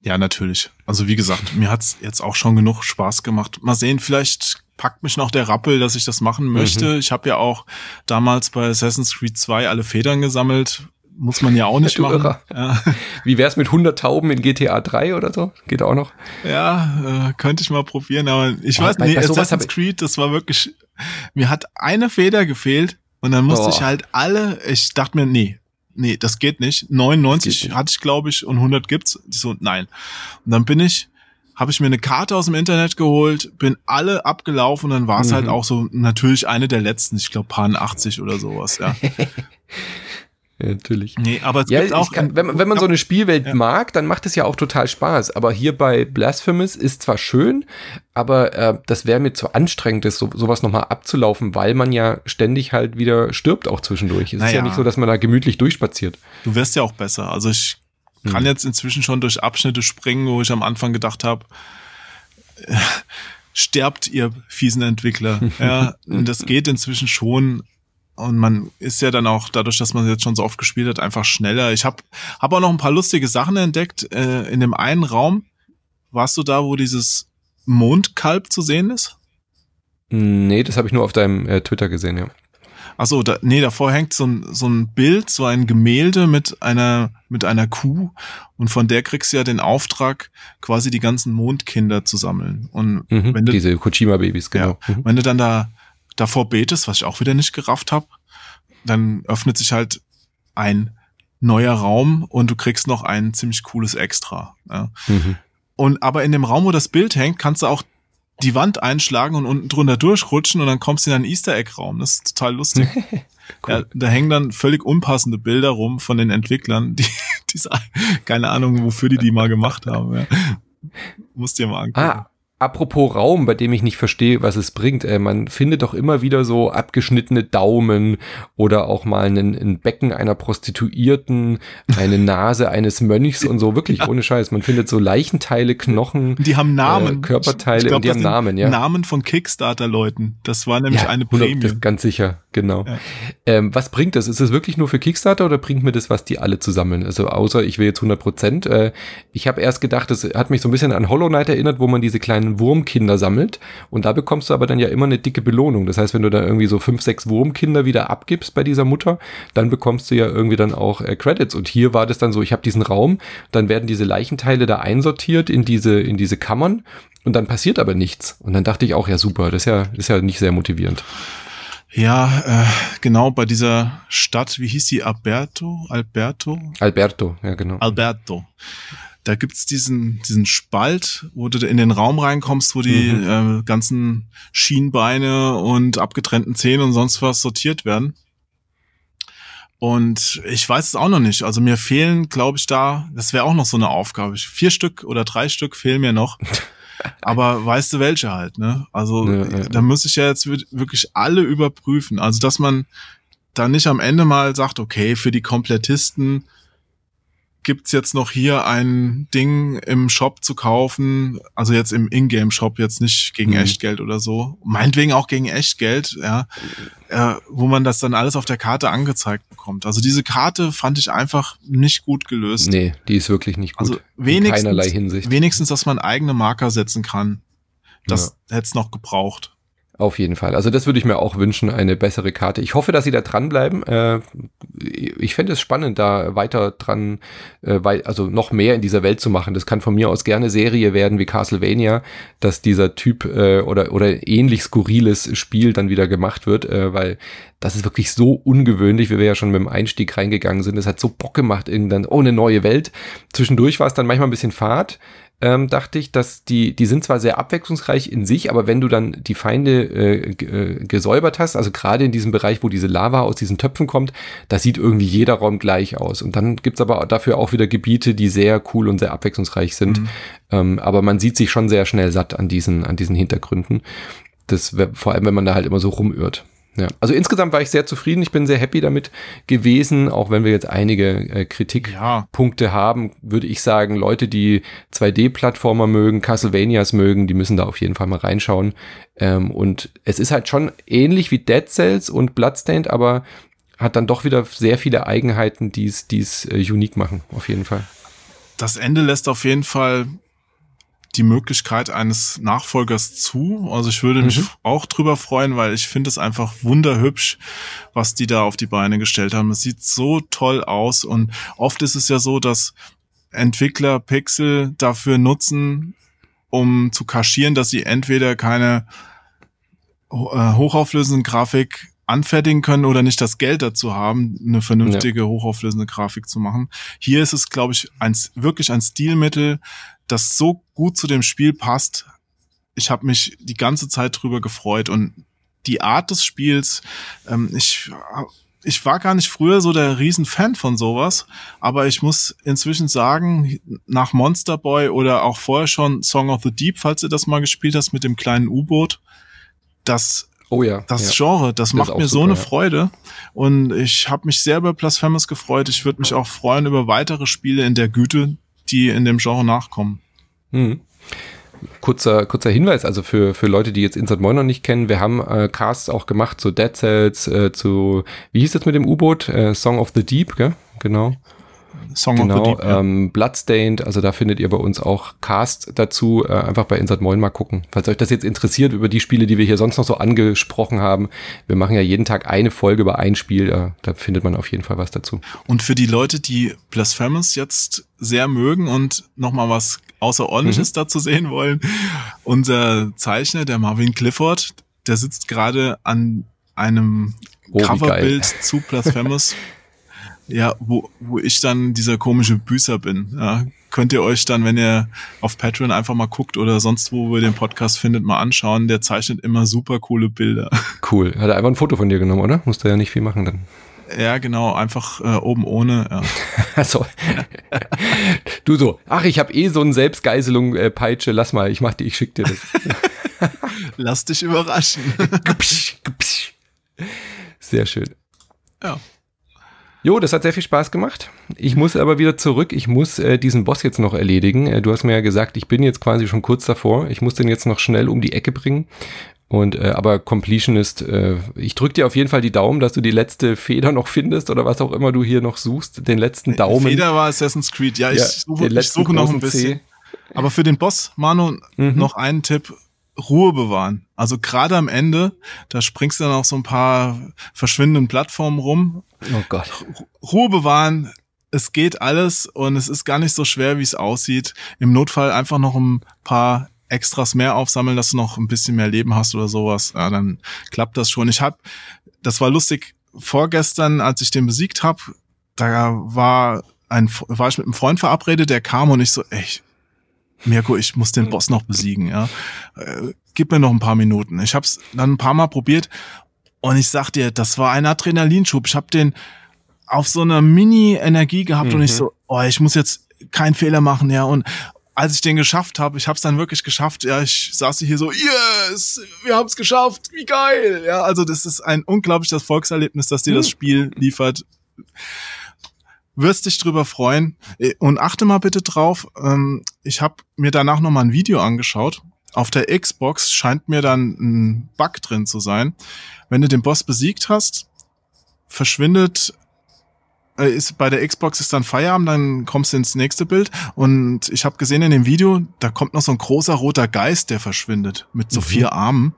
[SPEAKER 2] Ja, natürlich. Also wie gesagt, mir hat's jetzt auch schon genug Spaß gemacht. Mal sehen, vielleicht packt mich noch der Rappel, dass ich das machen möchte. Mhm. Ich habe ja auch damals bei Assassin's Creed 2 alle Federn gesammelt muss man ja auch nicht (laughs) machen. Ja.
[SPEAKER 1] Wie wär's mit 100 Tauben in GTA 3 oder so? Geht auch noch?
[SPEAKER 2] Ja, äh, könnte ich mal probieren, aber ich oh, weiß nicht, Assassin's Creed, das war wirklich, mir hat eine Feder gefehlt und dann musste oh. ich halt alle, ich dachte mir, nee, nee, das geht nicht. 99 geht nicht. hatte ich, glaube ich, und 100 gibt's. Ich so, nein. Und dann bin ich, habe ich mir eine Karte aus dem Internet geholt, bin alle abgelaufen und dann war es halt mhm. halt auch so natürlich eine der letzten, ich glaube Pan 80 oder sowas, ja. (laughs)
[SPEAKER 1] Ja, natürlich.
[SPEAKER 2] Nee, aber es
[SPEAKER 1] ja, gibt auch. Kann, wenn, man, wenn man so eine Spielwelt ja. mag, dann macht es ja auch total Spaß. Aber hier bei Blasphemous ist zwar schön, aber äh, das wäre mir zu anstrengend, das so, sowas nochmal abzulaufen, weil man ja ständig halt wieder stirbt auch zwischendurch. Es naja. ist ja nicht so, dass man da gemütlich durchspaziert.
[SPEAKER 2] Du wirst ja auch besser. Also ich hm. kann jetzt inzwischen schon durch Abschnitte springen, wo ich am Anfang gedacht habe, äh, (laughs) sterbt ihr fiesen Entwickler. (laughs) ja, das geht inzwischen schon und man ist ja dann auch, dadurch, dass man jetzt schon so oft gespielt hat, einfach schneller. Ich habe hab auch noch ein paar lustige Sachen entdeckt. Äh, in dem einen Raum, warst du da, wo dieses Mondkalb zu sehen ist?
[SPEAKER 1] Nee, das habe ich nur auf deinem äh, Twitter gesehen, ja.
[SPEAKER 2] Achso, da, nee, davor hängt so ein, so ein Bild, so ein Gemälde mit einer, mit einer Kuh und von der kriegst du ja den Auftrag, quasi die ganzen Mondkinder zu sammeln. Und
[SPEAKER 1] mhm, wenn du, diese Kojima-Babys, genau.
[SPEAKER 2] Ja, mhm. Wenn du dann da davor betest, was ich auch wieder nicht gerafft habe, dann öffnet sich halt ein neuer Raum und du kriegst noch ein ziemlich cooles Extra. Ja. Mhm. Und aber in dem Raum, wo das Bild hängt, kannst du auch die Wand einschlagen und unten drunter durchrutschen und dann kommst du in einen Easter Egg Raum. Das ist total lustig. (laughs) cool. ja, da hängen dann völlig unpassende Bilder rum von den Entwicklern, (laughs) die, die keine Ahnung, wofür die die mal gemacht haben. Ja. Musst dir mal angucken. Ah,
[SPEAKER 1] Apropos Raum, bei dem ich nicht verstehe, was es bringt. Äh, man findet doch immer wieder so abgeschnittene Daumen oder auch mal ein, ein Becken einer Prostituierten, eine (laughs) Nase eines Mönchs und so. Wirklich ja. ohne (laughs) Scheiß. Man findet so Leichenteile, Knochen,
[SPEAKER 2] die haben Namen,
[SPEAKER 1] äh, Körperteile glaub, und die haben Namen, ja.
[SPEAKER 2] Namen von Kickstarter-Leuten. Das war nämlich ja, eine Prämie.
[SPEAKER 1] Ganz sicher, genau. Ja. Ähm, was bringt das? Ist es wirklich nur für Kickstarter oder bringt mir das was, die alle zusammen? Also außer ich will jetzt 100 Prozent. Äh, ich habe erst gedacht, das hat mich so ein bisschen an Hollow Knight erinnert, wo man diese kleinen Wurmkinder sammelt. Und da bekommst du aber dann ja immer eine dicke Belohnung. Das heißt, wenn du da irgendwie so fünf, sechs Wurmkinder wieder abgibst bei dieser Mutter, dann bekommst du ja irgendwie dann auch äh, Credits. Und hier war das dann so, ich habe diesen Raum, dann werden diese Leichenteile da einsortiert in diese, in diese Kammern und dann passiert aber nichts. Und dann dachte ich auch, ja super, das ist ja, ist ja nicht sehr motivierend.
[SPEAKER 2] Ja, äh, genau, bei dieser Stadt, wie hieß die? Alberto? Alberto?
[SPEAKER 1] Alberto, ja, genau.
[SPEAKER 2] Alberto da gibt's diesen, diesen Spalt, wo du in den Raum reinkommst, wo die mhm. äh, ganzen Schienbeine und abgetrennten Zähne und sonst was sortiert werden. Und ich weiß es auch noch nicht. Also mir fehlen, glaube ich, da, das wäre auch noch so eine Aufgabe. Vier Stück oder drei Stück fehlen mir noch. (laughs) Aber weißt du welche halt, ne? Also ja, ja. da muss ich ja jetzt wirklich alle überprüfen. Also dass man da nicht am Ende mal sagt, okay, für die Komplettisten gibt's jetzt noch hier ein Ding im Shop zu kaufen, also jetzt im Ingame-Shop, jetzt nicht gegen mhm. Echtgeld oder so, meinetwegen auch gegen Echtgeld, ja, äh, wo man das dann alles auf der Karte angezeigt bekommt. Also diese Karte fand ich einfach nicht gut gelöst.
[SPEAKER 1] Nee, die ist wirklich nicht gut.
[SPEAKER 2] Also wenigstens, keinerlei Hinsicht. Wenigstens, dass man eigene Marker setzen kann. Das ja. hätte es noch gebraucht.
[SPEAKER 1] Auf jeden Fall. Also das würde ich mir auch wünschen, eine bessere Karte. Ich hoffe, dass sie da dranbleiben. Äh, ich fände es spannend, da weiter dran, äh, also noch mehr in dieser Welt zu machen. Das kann von mir aus gerne Serie werden wie Castlevania, dass dieser Typ äh, oder, oder ähnlich skurriles Spiel dann wieder gemacht wird, äh, weil das ist wirklich so ungewöhnlich, wie wir ja schon mit dem Einstieg reingegangen sind. Es hat so Bock gemacht, irgendwann, oh, eine neue Welt. Zwischendurch war es dann manchmal ein bisschen fad ähm, dachte ich, dass die, die sind zwar sehr abwechslungsreich in sich, aber wenn du dann die Feinde äh, äh, gesäubert hast, also gerade in diesem Bereich, wo diese Lava aus diesen Töpfen kommt, da sieht irgendwie jeder Raum gleich aus. Und dann gibt's aber dafür auch wieder Gebiete, die sehr cool und sehr abwechslungsreich sind. Mhm. Ähm, aber man sieht sich schon sehr schnell satt an diesen, an diesen Hintergründen. Das, vor allem, wenn man da halt immer so rumirrt. Ja, also insgesamt war ich sehr zufrieden. Ich bin sehr happy damit gewesen, auch wenn wir jetzt einige äh, Kritikpunkte ja. haben, würde ich sagen, Leute, die 2D-Plattformer mögen, Castlevanias mögen, die müssen da auf jeden Fall mal reinschauen. Ähm, und es ist halt schon ähnlich wie Dead Cells und Bloodstained, aber hat dann doch wieder sehr viele Eigenheiten, die es äh, unique machen, auf jeden Fall.
[SPEAKER 2] Das Ende lässt auf jeden Fall die Möglichkeit eines Nachfolgers zu. Also ich würde mich mhm. auch drüber freuen, weil ich finde es einfach wunderhübsch, was die da auf die Beine gestellt haben. Es sieht so toll aus und oft ist es ja so, dass Entwickler Pixel dafür nutzen, um zu kaschieren, dass sie entweder keine äh, hochauflösende Grafik anfertigen können oder nicht das Geld dazu haben, eine vernünftige, ja. hochauflösende Grafik zu machen. Hier ist es, glaube ich, ein, wirklich ein Stilmittel, das so gut zu dem Spiel passt. Ich habe mich die ganze Zeit drüber gefreut und die Art des Spiels, ähm, ich ich war gar nicht früher so der Riesenfan von sowas, aber ich muss inzwischen sagen, nach Monster Boy oder auch vorher schon Song of the Deep, falls du das mal gespielt hast mit dem kleinen U-Boot, das Oh ja. Das ja. Genre, das, das macht mir super, so eine ja. Freude. Und ich habe mich sehr über Blasphemous gefreut. Ich würde mich auch freuen über weitere Spiele in der Güte, die in dem Genre nachkommen.
[SPEAKER 1] Mhm. Kurzer, kurzer Hinweis, also für, für Leute, die jetzt Inside Moin noch nicht kennen, wir haben äh, Casts auch gemacht zu Dead Cells, äh, zu, wie hieß das mit dem U-Boot? Äh, Song of the Deep, gell? Genau. Song genau, of the Deep, ja. ähm, Bloodstained, also da findet ihr bei uns auch Cast dazu. Äh, einfach bei Insert Moin mal gucken. Falls euch das jetzt interessiert über die Spiele, die wir hier sonst noch so angesprochen haben. Wir machen ja jeden Tag eine Folge über ein Spiel. Äh, da findet man auf jeden Fall was dazu.
[SPEAKER 2] Und für die Leute, die Blasphemous jetzt sehr mögen und nochmal was Außerordentliches mhm. dazu sehen wollen, unser Zeichner, der Marvin Clifford, der sitzt gerade an einem oh, Coverbild zu Blasphemous (laughs) Ja, wo, wo ich dann dieser komische Büßer bin. Ja, könnt ihr euch dann, wenn ihr auf Patreon einfach mal guckt oder sonst wo ihr den Podcast findet, mal anschauen. Der zeichnet immer super coole Bilder. (laughs)
[SPEAKER 1] Cool. Hat er einfach ein Foto von dir genommen, oder? Musst du ja nicht viel machen dann.
[SPEAKER 2] Ja, genau, einfach äh, oben ohne. Ja. (laughs) also, (laughs)
[SPEAKER 1] du so, ach, ich habe eh so ein Selbstgeiselung äh, Peitsche, lass mal, ich mach die, ich schick dir das.
[SPEAKER 2] lass dich überraschen.
[SPEAKER 1] Sehr schön. Ja. Jo, das hat sehr viel Spaß gemacht. Ich muss aber wieder zurück. Ich muss äh, diesen Boss jetzt noch erledigen. Äh, du hast mir ja gesagt, ich bin jetzt quasi schon kurz davor. Ich muss den jetzt noch schnell um die Ecke bringen. Und äh, aber Completion ist, äh, ich drück dir auf jeden Fall die Daumen, dass du die letzte Feder noch findest oder was auch immer du hier noch suchst, den letzten Daumen. Die
[SPEAKER 2] Feder war Assassin's Creed, ja, ich, ja, suche, ich suche noch ein bisschen. C. Aber für den Boss, Manu, mhm. noch einen Tipp. Ruhe bewahren. Also gerade am Ende, da springst du dann auch so ein paar verschwindenden Plattformen rum.
[SPEAKER 1] Oh Gott.
[SPEAKER 2] Ruhe bewahren. Es geht alles und es ist gar nicht so schwer, wie es aussieht. Im Notfall einfach noch ein paar Extras mehr aufsammeln, dass du noch ein bisschen mehr Leben hast oder sowas. Ja, dann klappt das schon. Ich hab, das war lustig. Vorgestern, als ich den besiegt habe, da war ein, war ich mit einem Freund verabredet, der kam und ich so, echt, Mirko, ich muss den Boss noch besiegen, ja. Äh, gib mir noch ein paar Minuten. Ich hab's dann ein paar Mal probiert und ich sag dir, das war ein Adrenalinschub. Ich hab den auf so einer Mini-Energie gehabt mhm. und ich mhm. so, oh, ich muss jetzt keinen Fehler machen, ja. Und als ich den geschafft habe, ich habe es dann wirklich geschafft, ja, ich saß hier so, yes, wir haben es geschafft, wie geil, ja, also das ist ein unglaubliches Volkserlebnis, dass dir das mhm. Spiel liefert wirst dich drüber freuen. Äh, und achte mal bitte drauf, ähm, ich habe mir danach nochmal ein Video angeschaut. Auf der Xbox scheint mir dann ein Bug drin zu sein. Wenn du den Boss besiegt hast, verschwindet äh, ist bei der Xbox ist dann Feierabend, dann kommst du ins nächste Bild und ich habe gesehen in dem Video, da kommt noch so ein großer roter Geist, der verschwindet mit so mhm. vier Armen.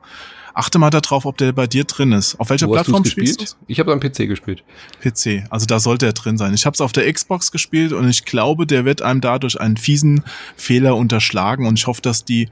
[SPEAKER 2] Achte mal darauf, ob der bei dir drin ist. Auf welcher Wo Plattform
[SPEAKER 1] spielst du? Ich habe am PC gespielt.
[SPEAKER 2] PC, also da sollte er drin sein. Ich habe es auf der Xbox gespielt und ich glaube, der wird einem dadurch einen fiesen Fehler unterschlagen und ich hoffe, dass die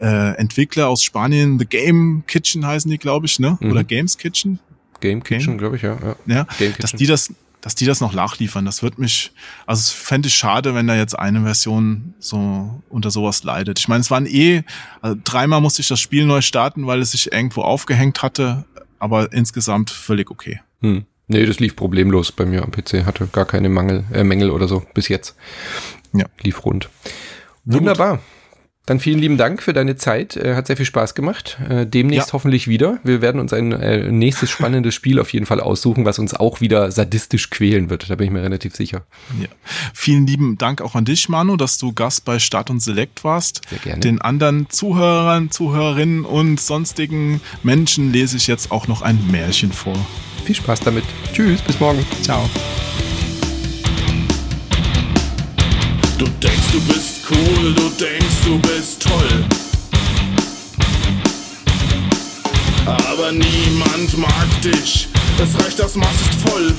[SPEAKER 2] äh, Entwickler aus Spanien, The Game Kitchen heißen die, glaube ich, ne? Mhm. Oder Games Kitchen?
[SPEAKER 1] Game Kitchen, glaube ich, ja.
[SPEAKER 2] Ja, ja dass die das dass die das noch nachliefern, das wird mich, also es fände ich schade, wenn da jetzt eine Version so unter sowas leidet. Ich meine, es waren eh, also dreimal musste ich das Spiel neu starten, weil es sich irgendwo aufgehängt hatte, aber insgesamt völlig okay.
[SPEAKER 1] Hm. Nee, das lief problemlos bei mir am PC, hatte gar keine Mangel, äh, Mängel oder so bis jetzt. Ja. Lief rund. Wunderbar. Dann vielen lieben Dank für deine Zeit. Äh, hat sehr viel Spaß gemacht. Äh, demnächst ja. hoffentlich wieder. Wir werden uns ein äh, nächstes spannendes Spiel auf jeden Fall aussuchen, was uns auch wieder sadistisch quälen wird. Da bin ich mir relativ sicher.
[SPEAKER 2] Ja. Vielen lieben Dank auch an dich, Manu, dass du Gast bei Start und Select warst.
[SPEAKER 1] Sehr gerne.
[SPEAKER 2] Den anderen Zuhörern, Zuhörerinnen und sonstigen Menschen lese ich jetzt auch noch ein Märchen vor.
[SPEAKER 1] Viel Spaß damit. Tschüss, bis morgen.
[SPEAKER 2] Ciao.
[SPEAKER 3] Cool, du denkst, du bist toll. Aber niemand mag dich, es reicht, das Maß ist voll.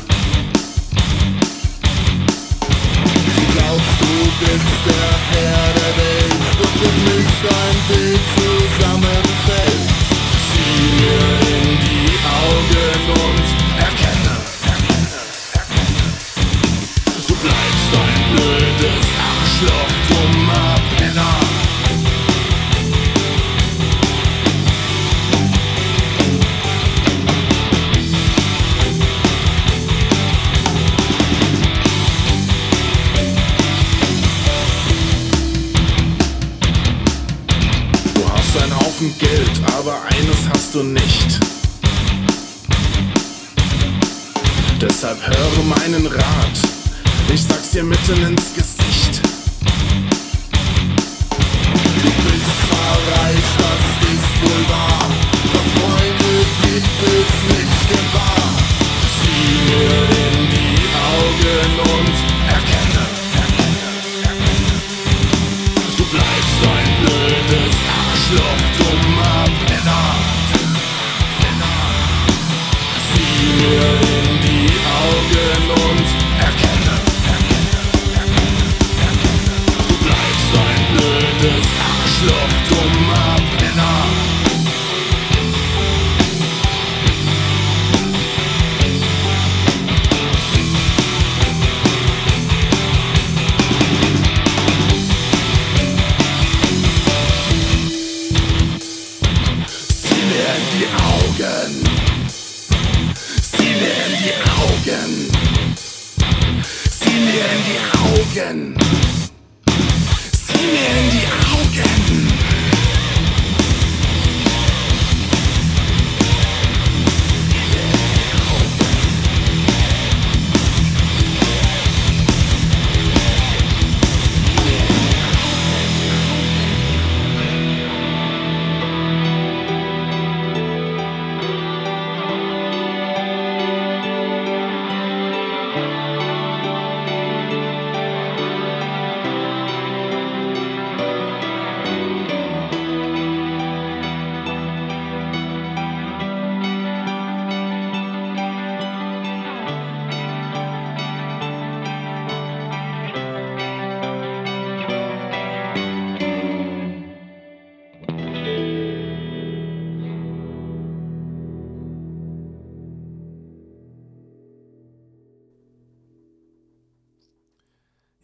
[SPEAKER 3] Du glaubst, du bist der Herr der Welt und du nicht ein Bild zusammenfällt. Sieh mir aber eines hast du nicht. Deshalb höre meinen Rat. Ich sag's dir mitten ins Gesicht. reich, das ist wohl wahr.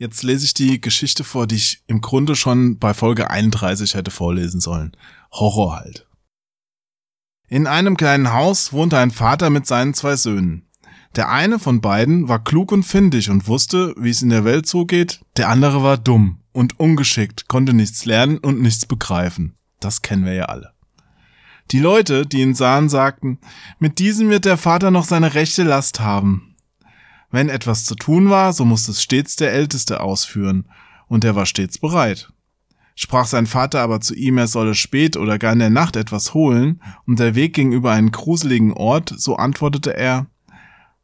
[SPEAKER 2] Jetzt lese ich die Geschichte vor, die ich im Grunde schon bei Folge 31 hätte vorlesen sollen. Horror halt. In einem kleinen Haus wohnte ein Vater mit seinen zwei Söhnen. Der eine von beiden war klug und findig und wusste, wie es in der Welt zugeht, der andere war dumm und ungeschickt, konnte nichts lernen und nichts begreifen. Das kennen wir ja alle. Die Leute, die ihn sahen, sagten, mit diesem wird der Vater noch seine rechte Last haben. Wenn etwas zu tun war, so musste es stets der Älteste ausführen, und er war stets bereit. Sprach sein Vater aber zu ihm, er solle spät oder gar in der Nacht etwas holen, und der Weg ging über einen gruseligen Ort, so antwortete er,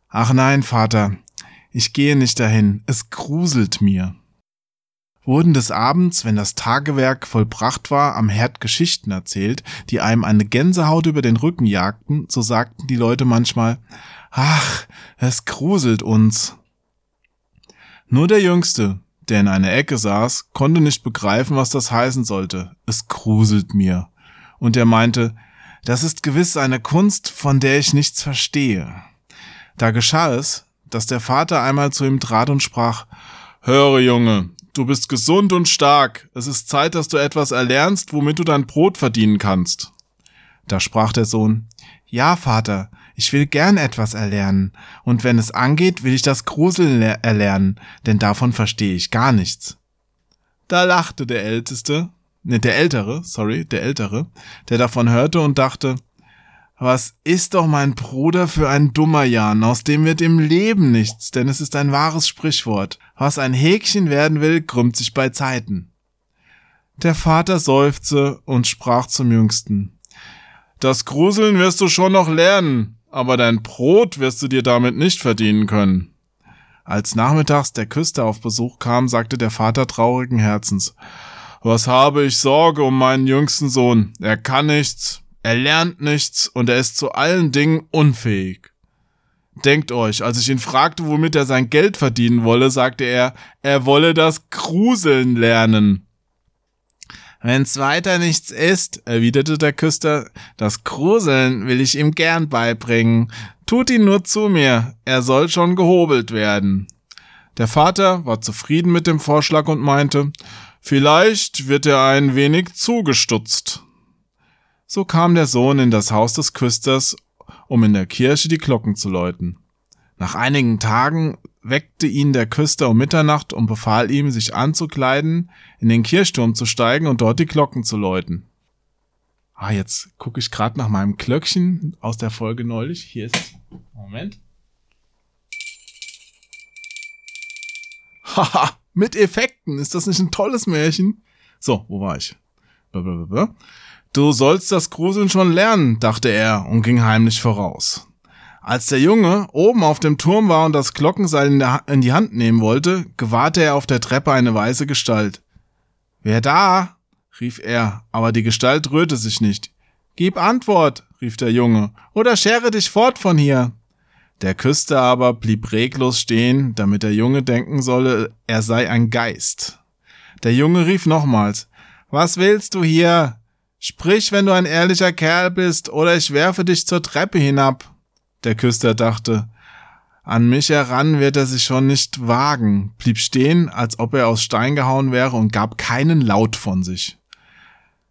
[SPEAKER 2] Ach nein, Vater, Ich gehe nicht dahin, es gruselt mir. Wurden des Abends, wenn das Tagewerk vollbracht war, am Herd Geschichten erzählt, die einem eine Gänsehaut über den Rücken jagten, so sagten die Leute manchmal, ach, es gruselt uns. Nur der Jüngste, der in einer Ecke saß, konnte nicht begreifen, was das heißen sollte. Es gruselt mir. Und er meinte, das ist gewiss eine Kunst, von der ich nichts verstehe. Da geschah es, dass der Vater einmal zu ihm trat und sprach, Höre, Junge, du bist gesund und stark. Es ist Zeit, dass du etwas erlernst, womit du dein Brot verdienen kannst. Da sprach der Sohn, Ja, Vater, ich will gern etwas erlernen, und wenn es angeht, will ich das Gruseln erlernen, denn davon verstehe ich gar nichts. Da lachte der Älteste, ne, der Ältere, sorry, der Ältere, der davon hörte und dachte, was ist doch mein Bruder für ein dummer Jan, aus dem wird im Leben nichts, denn es ist ein wahres Sprichwort. Was ein Häkchen werden will, krümmt sich bei Zeiten. Der Vater seufzte und sprach zum Jüngsten. Das Gruseln wirst du schon noch lernen, aber dein Brot wirst du dir damit nicht verdienen können. Als nachmittags der Küster auf Besuch kam, sagte der Vater traurigen Herzens, was habe ich Sorge um meinen jüngsten Sohn? Er kann nichts, er lernt nichts und er ist zu allen Dingen unfähig. Denkt euch, als ich ihn fragte, womit er sein Geld verdienen wolle, sagte er, er wolle das Gruseln lernen. Wenn's weiter nichts ist, erwiderte der Küster, das Gruseln will ich ihm gern beibringen. Tut ihn nur zu mir, er soll schon gehobelt werden. Der Vater war zufrieden mit dem Vorschlag und meinte, vielleicht wird er ein wenig zugestutzt. So kam der Sohn in das Haus des Küsters, um in der Kirche die Glocken zu läuten. Nach einigen Tagen weckte ihn der Küster um Mitternacht und befahl ihm, sich anzukleiden, in den Kirchturm zu steigen und dort die Glocken zu läuten. Ah, jetzt gucke ich gerade nach meinem Glöckchen aus der Folge neulich. Hier ist. Moment. Haha, mit Effekten. Ist das nicht ein tolles Märchen? So, wo war ich? Du sollst das Gruseln schon lernen, dachte er und ging heimlich voraus. Als der Junge oben auf dem Turm war und das Glockenseil in, in, die Hand nehmen wollte, gewahrte er auf der Treppe eine weiße Gestalt. Wer da? rief er, aber die Gestalt rührte sich nicht. Gib Antwort, rief der Junge, oder schere dich fort von hier. Der Küster aber blieb reglos stehen, damit der Junge denken solle, er sei ein Geist. Der Junge rief nochmals, Was willst du hier? Sprich, wenn du ein ehrlicher Kerl bist, oder ich werfe dich zur Treppe hinab. Der Küster dachte, an mich heran wird er sich schon nicht wagen, blieb stehen, als ob er aus Stein gehauen wäre und gab keinen Laut von sich.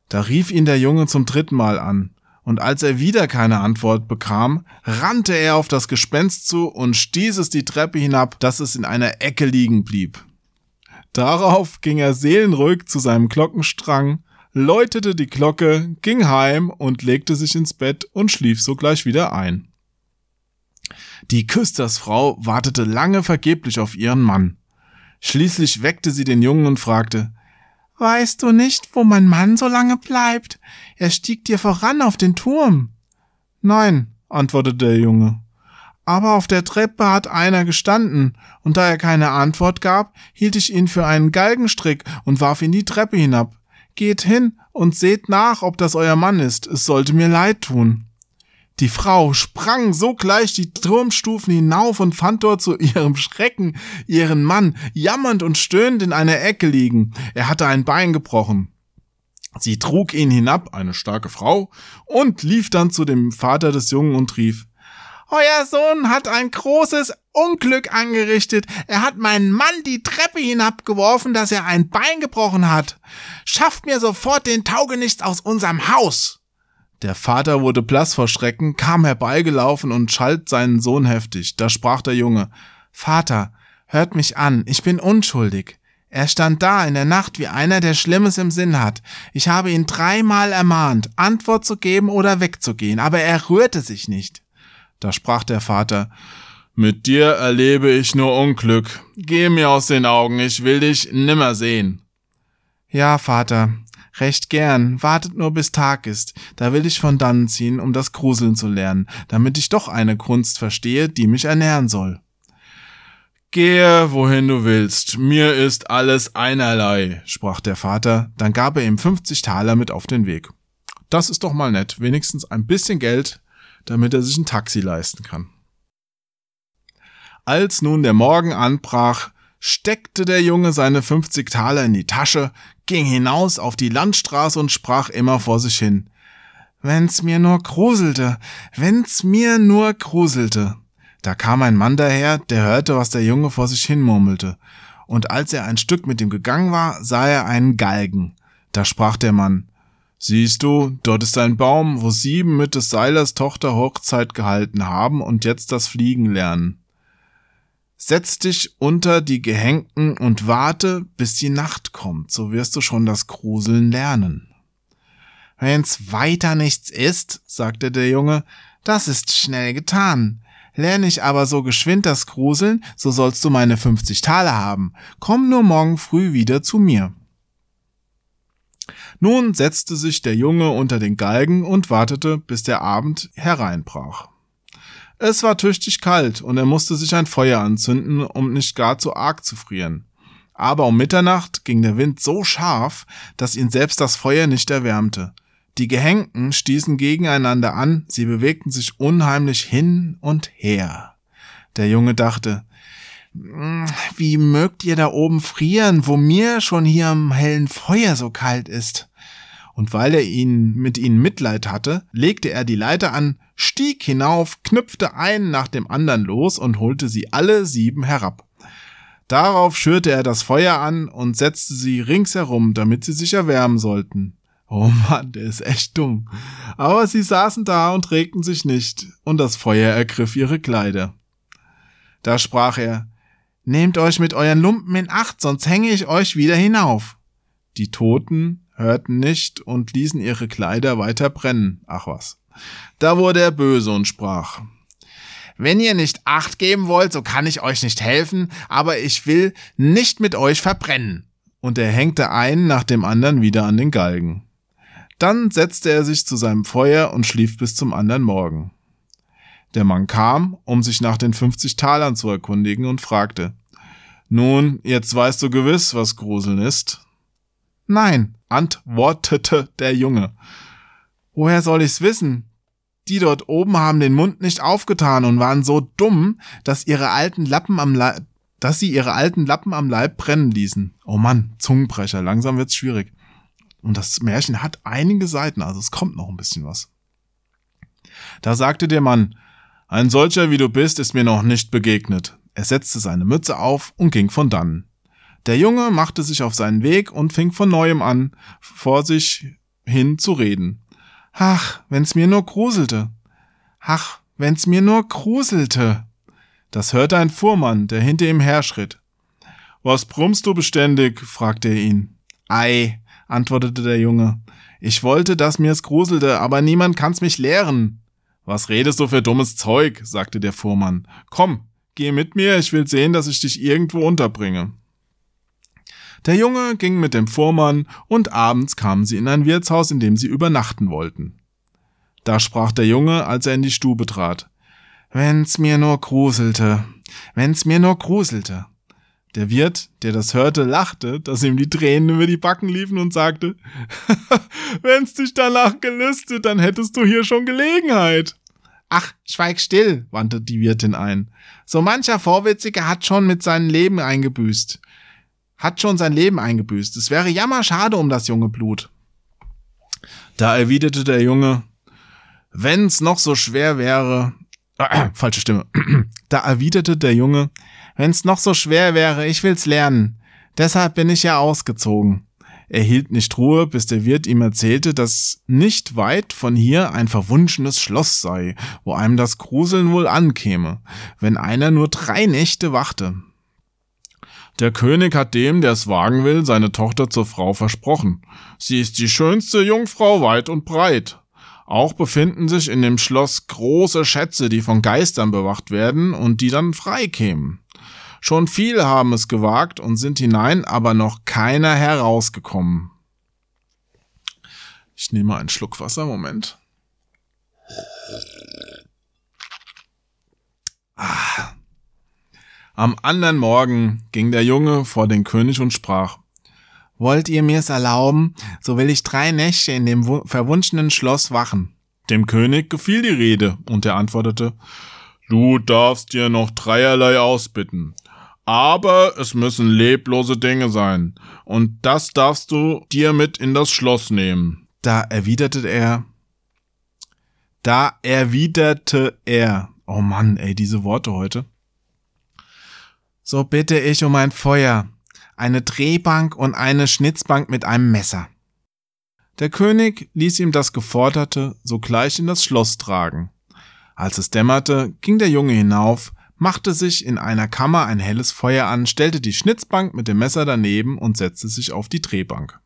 [SPEAKER 2] Da rief ihn der Junge zum dritten Mal an, und als er wieder keine Antwort bekam, rannte er auf das Gespenst zu und stieß es die Treppe hinab, dass es in einer Ecke liegen blieb. Darauf ging er seelenruhig zu seinem Glockenstrang, läutete die Glocke, ging heim und legte sich ins Bett und schlief sogleich wieder ein. Die Küstersfrau wartete lange vergeblich auf ihren Mann. Schließlich weckte sie den Jungen und fragte, Weißt du nicht, wo mein Mann so lange bleibt? Er stieg dir voran auf den Turm. Nein, antwortete der Junge. Aber auf der Treppe hat einer gestanden, und da er keine Antwort gab, hielt ich ihn für einen Galgenstrick und warf ihn die Treppe hinab. Geht hin und seht nach, ob das euer Mann ist, es sollte mir leid tun. Die Frau sprang sogleich die Turmstufen hinauf und fand dort zu ihrem Schrecken ihren Mann jammernd und stöhnend in einer Ecke liegen. Er hatte ein Bein gebrochen. Sie trug ihn hinab, eine starke Frau, und lief dann zu dem Vater des Jungen und rief, Euer Sohn hat ein großes Unglück angerichtet. Er hat meinen Mann die Treppe hinabgeworfen, dass er ein Bein gebrochen hat. Schafft mir sofort den Taugenichts aus unserem Haus. Der Vater wurde blass vor Schrecken, kam herbeigelaufen und schalt seinen Sohn heftig. Da sprach der Junge, Vater, hört mich an, ich bin unschuldig. Er stand da in der Nacht wie einer, der Schlimmes im Sinn hat. Ich habe ihn dreimal ermahnt, Antwort zu geben oder wegzugehen, aber er rührte sich nicht. Da sprach der Vater, mit dir erlebe ich nur Unglück. Geh mir aus den Augen, ich will dich nimmer sehen. Ja, Vater, Recht gern, wartet nur bis Tag ist, da will ich von dannen ziehen, um das Gruseln zu lernen, damit ich doch eine Kunst verstehe, die mich ernähren soll. Gehe, wohin du willst, mir ist alles einerlei, sprach der Vater, dann gab er ihm 50 Taler mit auf den Weg. Das ist doch mal nett, wenigstens ein bisschen Geld, damit er sich ein Taxi leisten kann. Als nun der Morgen anbrach, steckte der Junge seine 50 Taler in die Tasche, ging hinaus auf die Landstraße und sprach immer vor sich hin. Wenn's mir nur gruselte, wenn's mir nur gruselte. Da kam ein Mann daher, der hörte, was der Junge vor sich hin murmelte. Und als er ein Stück mit ihm gegangen war, sah er einen Galgen. Da sprach der Mann, Siehst du, dort ist ein Baum, wo sieben mit des Seilers Tochter Hochzeit gehalten haben und jetzt das Fliegen lernen. Setz dich unter die Gehängten und warte, bis die Nacht kommt, so wirst du schon das Gruseln lernen. Wenn's weiter nichts ist, sagte der Junge, das ist schnell getan. Lerne ich aber so geschwind das Gruseln, so sollst du meine 50 Taler haben. Komm nur morgen früh wieder zu mir. Nun setzte sich der Junge unter den Galgen und wartete, bis der Abend hereinbrach. Es war tüchtig kalt und er musste sich ein Feuer anzünden, um nicht gar zu arg zu frieren. Aber um Mitternacht ging der Wind so scharf, dass ihn selbst das Feuer nicht erwärmte. Die Gehängten stießen gegeneinander an, sie bewegten sich unheimlich hin und her. Der Junge dachte, hm, wie mögt ihr da oben frieren, wo mir schon hier am hellen Feuer so kalt ist? Und weil er ihn mit ihnen Mitleid hatte, legte er die Leiter an, stieg hinauf, knüpfte einen nach dem anderen los und holte sie alle sieben herab. Darauf schürte er das Feuer an und setzte sie ringsherum, damit sie sich erwärmen sollten. Oh Mann, der ist echt dumm. Aber sie saßen da und regten sich nicht, und das Feuer ergriff ihre Kleider. Da sprach er, Nehmt euch mit euren Lumpen in Acht, sonst hänge ich euch wieder hinauf. Die Toten hörten nicht und ließen ihre Kleider weiter brennen. Ach was. Da wurde er böse und sprach, wenn ihr nicht Acht geben wollt, so kann ich euch nicht helfen, aber ich will nicht mit euch verbrennen. Und er hängte einen nach dem anderen wieder an den Galgen. Dann setzte er sich zu seinem Feuer und schlief bis zum anderen Morgen. Der Mann kam, um sich nach den 50 Talern zu erkundigen und fragte, nun, jetzt weißt du gewiss, was Gruseln ist? Nein, antwortete der Junge. Woher soll ich's wissen? Die dort oben haben den Mund nicht aufgetan und waren so dumm, dass ihre alten Lappen am Leib, dass sie ihre alten Lappen am Leib brennen ließen. Oh Mann, Zungenbrecher, langsam wird's schwierig. Und das Märchen hat einige Seiten, also es kommt noch ein bisschen was. Da sagte der Mann, ein solcher wie du bist, ist mir noch nicht begegnet. Er setzte seine Mütze auf und ging von dannen. Der Junge machte sich auf seinen Weg und fing von neuem an, vor sich hin zu reden. Ach, wenn's mir nur gruselte. Ach, wenn's mir nur gruselte. Das hörte ein Fuhrmann, der hinter ihm herschritt. Was brummst du beständig? fragte er ihn. Ei, antwortete der Junge. Ich wollte, dass mir's gruselte, aber niemand kann's mich lehren. Was redest du für dummes Zeug? sagte der Fuhrmann. Komm, geh mit mir, ich will sehen, dass ich dich irgendwo unterbringe. Der Junge ging mit dem Fuhrmann, und abends kamen sie in ein Wirtshaus, in dem sie übernachten wollten. Da sprach der Junge, als er in die Stube trat. Wenn's mir nur gruselte, wenn's mir nur gruselte. Der Wirt, der das hörte, lachte, dass ihm die Tränen über die Backen liefen und sagte, (laughs) wenn's dich danach gelüstet, dann hättest du hier schon Gelegenheit. Ach, schweig still, wandte die Wirtin ein. So mancher Vorwitzige hat schon mit seinem Leben eingebüßt. Hat schon sein Leben eingebüßt. Es wäre jammerschade um das junge Blut. Da erwiderte der Junge, wenn's noch so schwer wäre, äh, (clears throat) falsche Stimme. (clears throat) da erwiderte der Junge, Wenn's noch so schwer wäre, ich will's lernen. Deshalb bin ich ja ausgezogen. Er hielt nicht Ruhe, bis der Wirt ihm erzählte, dass nicht weit von hier ein verwunschenes Schloss sei, wo einem das Gruseln wohl ankäme, wenn einer nur drei Nächte wachte. Der König hat dem, der es wagen will, seine Tochter zur Frau versprochen. Sie ist die schönste Jungfrau weit und breit. Auch befinden sich in dem Schloss große Schätze, die von Geistern bewacht werden und die dann frei kämen. Schon viele haben es gewagt und sind hinein, aber noch keiner herausgekommen. Ich nehme einen Schluck Wasser, Moment. Ah. Am anderen Morgen ging der Junge vor den König und sprach, Wollt ihr mir's erlauben, so will ich drei Nächte in dem verwunschenen Schloss wachen. Dem König gefiel die Rede, und er antwortete, Du darfst dir noch dreierlei ausbitten. Aber es müssen leblose Dinge sein, und das darfst du dir mit in das Schloss nehmen. Da erwiderte er, da erwiderte er, oh Mann, ey, diese Worte heute. So bitte ich um ein Feuer, eine Drehbank und eine Schnitzbank mit einem Messer. Der König ließ ihm das Geforderte sogleich in das Schloss tragen. Als es dämmerte, ging der Junge hinauf, machte sich in einer Kammer ein helles Feuer an, stellte die Schnitzbank mit dem Messer daneben und setzte sich auf die Drehbank.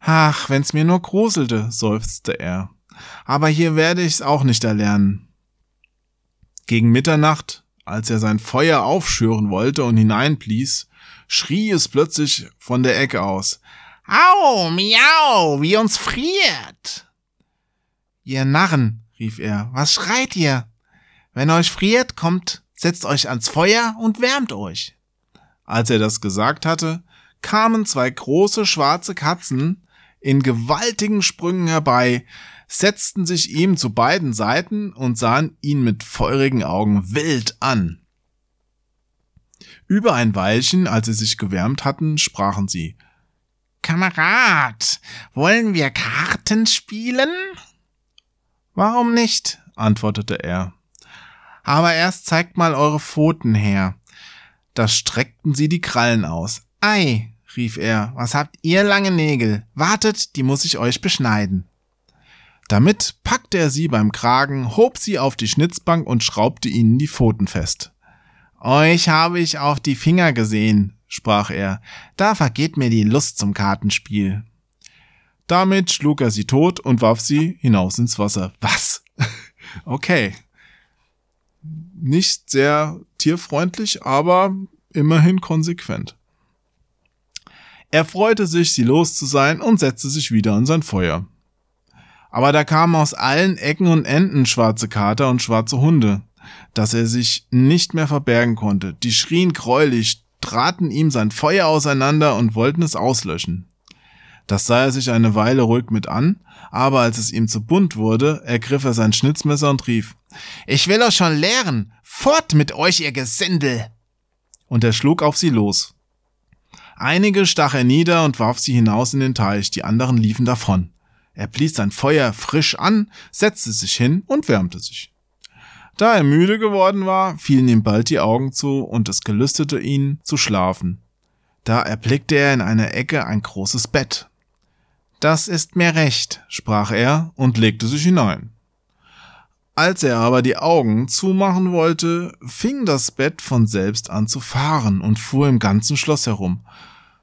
[SPEAKER 2] Ach, wenn's mir nur gruselte, seufzte er. Aber hier werde ich's auch nicht erlernen. Gegen Mitternacht, als er sein Feuer aufschüren wollte und hineinblies, schrie es plötzlich von der Ecke aus. Au, miau, wie uns friert! Ihr Narren, rief er, was schreit ihr? Wenn euch friert, kommt, setzt euch ans Feuer und wärmt euch. Als er das gesagt hatte, kamen zwei große schwarze Katzen in gewaltigen Sprüngen herbei, setzten sich ihm zu beiden Seiten und sahen ihn mit feurigen Augen wild an. Über ein Weilchen, als sie sich gewärmt hatten, sprachen sie Kamerad, wollen wir Karten spielen? Warum nicht? antwortete er. Aber erst zeigt mal eure Pfoten her. Da streckten sie die Krallen aus. Ei, rief er, was habt ihr lange Nägel? Wartet, die muss ich euch beschneiden. Damit packte er sie beim Kragen, hob sie auf die Schnitzbank und schraubte ihnen die Pfoten fest. Euch habe ich auf die Finger gesehen, sprach er, da vergeht mir die Lust zum Kartenspiel. Damit schlug er sie tot und warf sie hinaus ins Wasser. Was? (laughs) okay. Nicht sehr tierfreundlich, aber immerhin konsequent. Er freute sich, sie los zu sein und setzte sich wieder an sein Feuer. Aber da kamen aus allen Ecken und Enden schwarze Kater und schwarze Hunde, dass er sich nicht mehr verbergen konnte. Die schrien greulich, traten ihm sein Feuer auseinander und wollten es auslöschen. Das sah er sich eine Weile ruhig mit an, aber als es ihm zu bunt wurde, ergriff er sein Schnitzmesser und rief, Ich will euch schon lehren! Fort mit euch, ihr Gesindel! Und er schlug auf sie los. Einige stach er nieder und warf sie hinaus in den Teich, die anderen liefen davon. Er blies sein Feuer frisch an, setzte sich hin und wärmte sich. Da er müde geworden war, fielen ihm bald die Augen zu und es gelüstete ihn zu schlafen. Da erblickte er in einer Ecke ein großes Bett. Das ist mir recht, sprach er und legte sich hinein. Als er aber die Augen zumachen wollte, fing das Bett von selbst an zu fahren und fuhr im ganzen Schloss herum.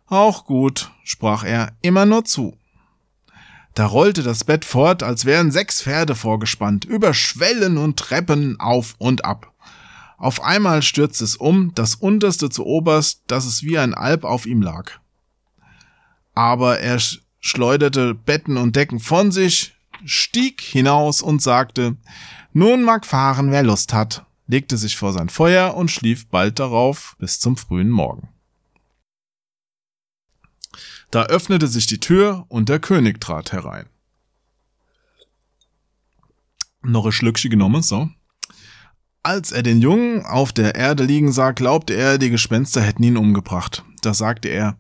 [SPEAKER 2] Auch gut, sprach er, immer nur zu. Da rollte das Bett fort, als wären sechs Pferde vorgespannt, über Schwellen und Treppen auf und ab. Auf einmal stürzte es um, das unterste zu oberst, dass es wie ein Alp auf ihm lag. Aber er schleuderte Betten und Decken von sich, stieg hinaus und sagte, nun mag fahren, wer Lust hat, legte sich vor sein Feuer und schlief bald darauf bis zum frühen Morgen. Da öffnete sich die Tür und der König trat herein. Noch ein Schlückchen genommen, so. Als er den Jungen auf der Erde liegen sah, glaubte er, die Gespenster hätten ihn umgebracht. Da sagte er,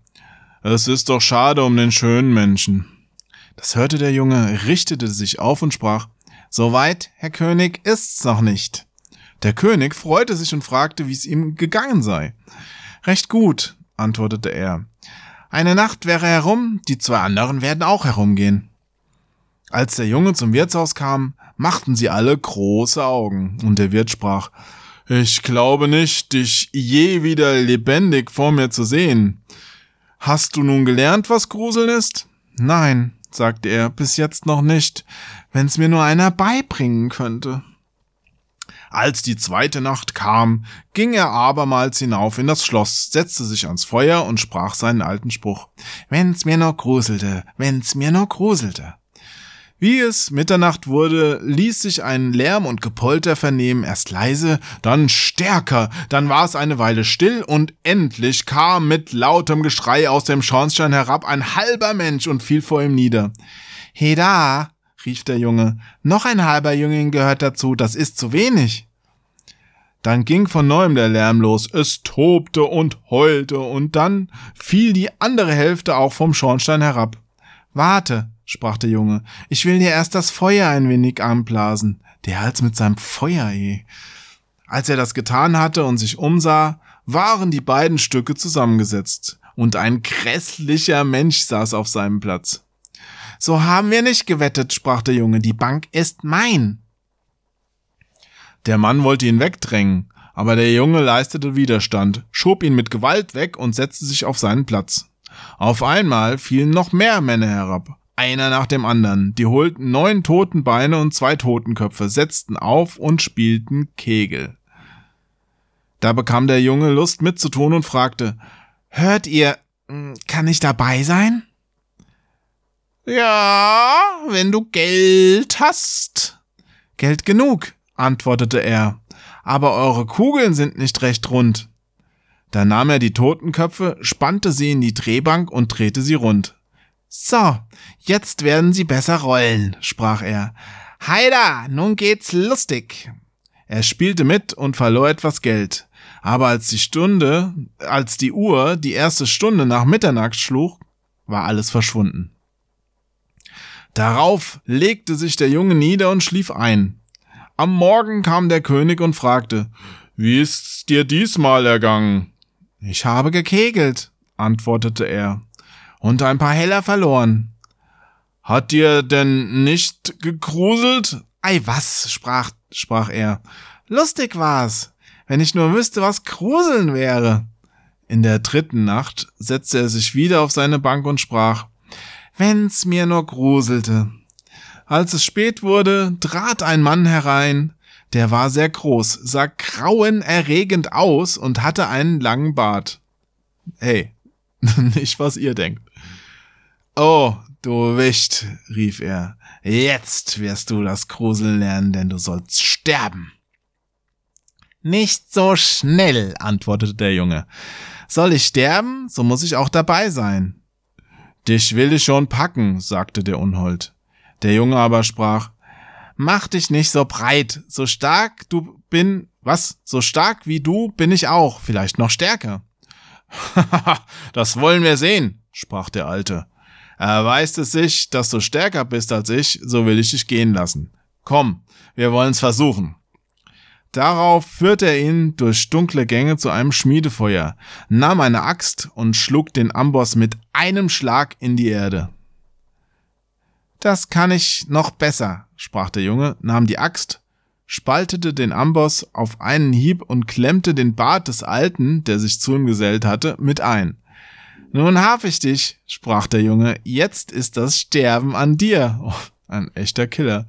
[SPEAKER 2] es ist doch schade um den schönen Menschen. Das hörte der Junge, richtete sich auf und sprach, Soweit, Herr König, ist's noch nicht. Der König freute sich und fragte, wie es ihm gegangen sei. Recht gut, antwortete er. Eine Nacht wäre herum, die zwei anderen werden auch herumgehen. Als der Junge zum Wirtshaus kam, machten sie alle große Augen, und der Wirt sprach, ich glaube nicht, dich je wieder lebendig vor mir zu sehen. Hast du nun gelernt, was Gruseln ist? Nein, sagte er, bis jetzt noch nicht, wenn's mir nur einer beibringen könnte. Als die zweite Nacht kam, ging er abermals hinauf in das Schloss, setzte sich ans Feuer und sprach seinen alten Spruch. Wenn's mir nur gruselte, wenn's mir nur gruselte. Wie es Mitternacht wurde, ließ sich ein Lärm und Gepolter vernehmen, erst leise, dann stärker, dann war es eine Weile still und endlich kam mit lautem Geschrei aus dem Schornstein herab ein halber Mensch und fiel vor ihm nieder. Heda, rief der Junge, noch ein halber Jüngling gehört dazu, das ist zu wenig. Dann ging von neuem der Lärm los, es tobte und heulte, und dann fiel die andere Hälfte auch vom Schornstein herab. Warte, sprach der Junge, ich will dir erst das Feuer ein wenig anblasen. Der Hals mit seinem Feuer, eh. Als er das getan hatte und sich umsah, waren die beiden Stücke zusammengesetzt, und ein grässlicher Mensch saß auf seinem Platz. So haben wir nicht gewettet, sprach der Junge, die Bank ist mein. Der Mann wollte ihn wegdrängen, aber der Junge leistete Widerstand, schob ihn mit Gewalt weg und setzte sich auf seinen Platz. Auf einmal fielen noch mehr Männer herab, einer nach dem anderen. Die holten neun Totenbeine und zwei Totenköpfe, setzten auf und spielten Kegel. Da bekam der Junge Lust mitzutun und fragte, Hört ihr, hm, kann ich dabei sein? Ja, wenn du Geld hast. Geld genug, antwortete er, aber eure Kugeln sind nicht recht rund. Da nahm er die Totenköpfe, spannte sie in die Drehbank und drehte sie rund. So, jetzt werden sie besser rollen, sprach er. Heida, nun geht's lustig. Er spielte mit und verlor etwas Geld. Aber als die Stunde, als die Uhr die erste Stunde nach Mitternacht schlug, war alles verschwunden. Darauf legte sich der Junge nieder und schlief ein. Am Morgen kam der König und fragte, wie ist's dir diesmal ergangen? Ich habe gekegelt, antwortete er, und ein paar Heller verloren. Hat dir denn nicht gegruselt? Ei, was, sprach, sprach er. Lustig war's, wenn ich nur wüsste, was Gruseln wäre. In der dritten Nacht setzte er sich wieder auf seine Bank und sprach, wenn's mir nur gruselte. Als es spät wurde, trat ein Mann herein, der war sehr groß, sah grauenerregend aus und hatte einen langen Bart. Hey, (laughs) nicht was ihr denkt. Oh, du Wicht, rief er, jetzt wirst du das Gruseln lernen, denn du sollst sterben. Nicht so schnell, antwortete der Junge. Soll ich sterben, so muss ich auch dabei sein. Dich will ich schon packen, sagte der Unhold. Der Junge aber sprach, Mach dich nicht so breit, so stark du bin, was, so stark wie du bin ich auch, vielleicht noch stärker. (laughs) das wollen wir sehen, sprach der Alte. Erweist es sich, dass du stärker bist als ich, so will ich dich gehen lassen. Komm, wir wollen's versuchen. Darauf führte er ihn durch dunkle Gänge zu einem Schmiedefeuer, nahm eine Axt und schlug den Amboss mit einem Schlag in die Erde. Das kann ich noch besser, sprach der Junge, nahm die Axt, spaltete den Amboss auf einen Hieb und klemmte den Bart des Alten, der sich zu ihm gesellt hatte, mit ein. Nun hab ich dich, sprach der Junge, jetzt ist das Sterben an dir. Oh, ein echter Killer.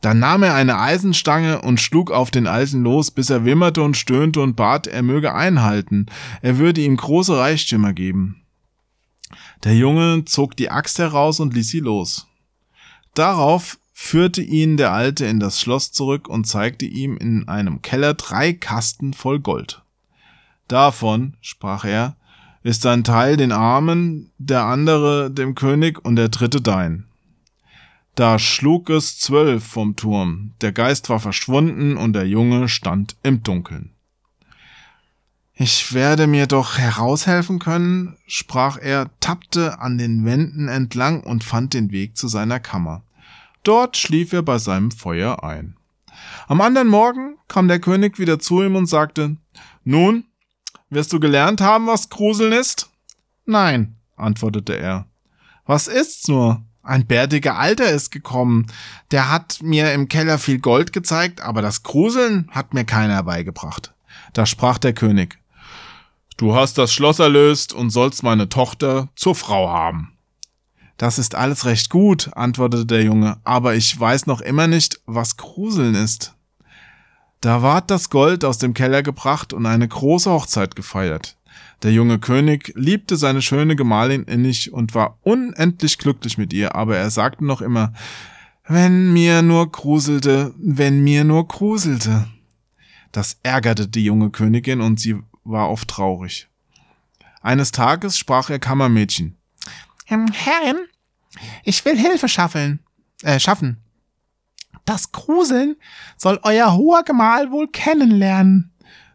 [SPEAKER 2] Dann nahm er eine Eisenstange und schlug auf den Alten los, bis er wimmerte und stöhnte und bat, er möge einhalten, er würde ihm große Reichtümer geben. Der Junge zog die Axt heraus und ließ sie los. Darauf führte ihn der Alte in das Schloss zurück und zeigte ihm in einem Keller drei Kasten voll Gold. Davon, sprach er, ist ein Teil den Armen, der andere dem König und der dritte dein. Da schlug es zwölf vom Turm, der Geist war verschwunden und der Junge stand im Dunkeln. Ich werde mir doch heraushelfen können, sprach er, tappte an den Wänden entlang und fand den Weg zu seiner Kammer. Dort schlief er bei seinem Feuer ein. Am anderen Morgen kam der König wieder zu ihm und sagte, Nun, wirst du gelernt haben, was Gruseln ist? Nein, antwortete er. Was ist's nur? Ein bärtiger Alter ist gekommen. Der hat mir im Keller viel Gold gezeigt, aber das Gruseln hat mir keiner beigebracht. Da sprach der König, Du hast das Schloss erlöst und sollst meine Tochter zur Frau haben. Das ist alles recht gut, antwortete der Junge, aber ich weiß noch immer nicht, was Gruseln ist. Da ward das Gold aus dem Keller gebracht und eine große Hochzeit gefeiert. Der junge König liebte seine schöne Gemahlin innig und war unendlich glücklich mit ihr, aber er sagte noch immer, wenn mir nur gruselte, wenn mir nur gruselte. Das ärgerte die junge Königin und sie war oft traurig. Eines Tages sprach ihr Kammermädchen. Herrin, ich will Hilfe schaffen, äh, schaffen. Das Gruseln soll euer hoher Gemahl wohl kennenlernen.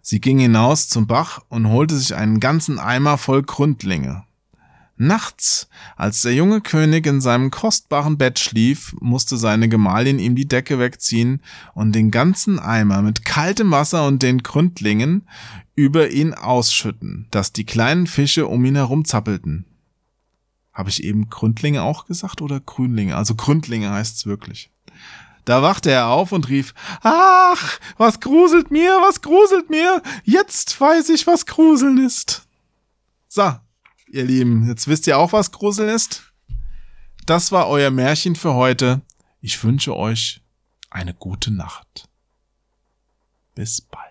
[SPEAKER 2] Sie ging hinaus zum Bach und holte sich einen ganzen Eimer voll Gründlinge. Nachts, als der junge König in seinem kostbaren Bett schlief, musste seine Gemahlin ihm die Decke wegziehen und den ganzen Eimer mit kaltem Wasser und den Gründlingen über ihn ausschütten, dass die kleinen Fische um ihn herum zappelten. Habe ich eben Gründlinge auch gesagt oder Grünlinge? Also Gründlinge heißt's wirklich. Da wachte er auf und rief, Ach, was gruselt mir, was gruselt mir, jetzt weiß ich, was Gruseln ist. So, ihr Lieben, jetzt wisst ihr auch, was Gruseln ist? Das war euer Märchen für heute. Ich wünsche euch eine gute Nacht. Bis bald.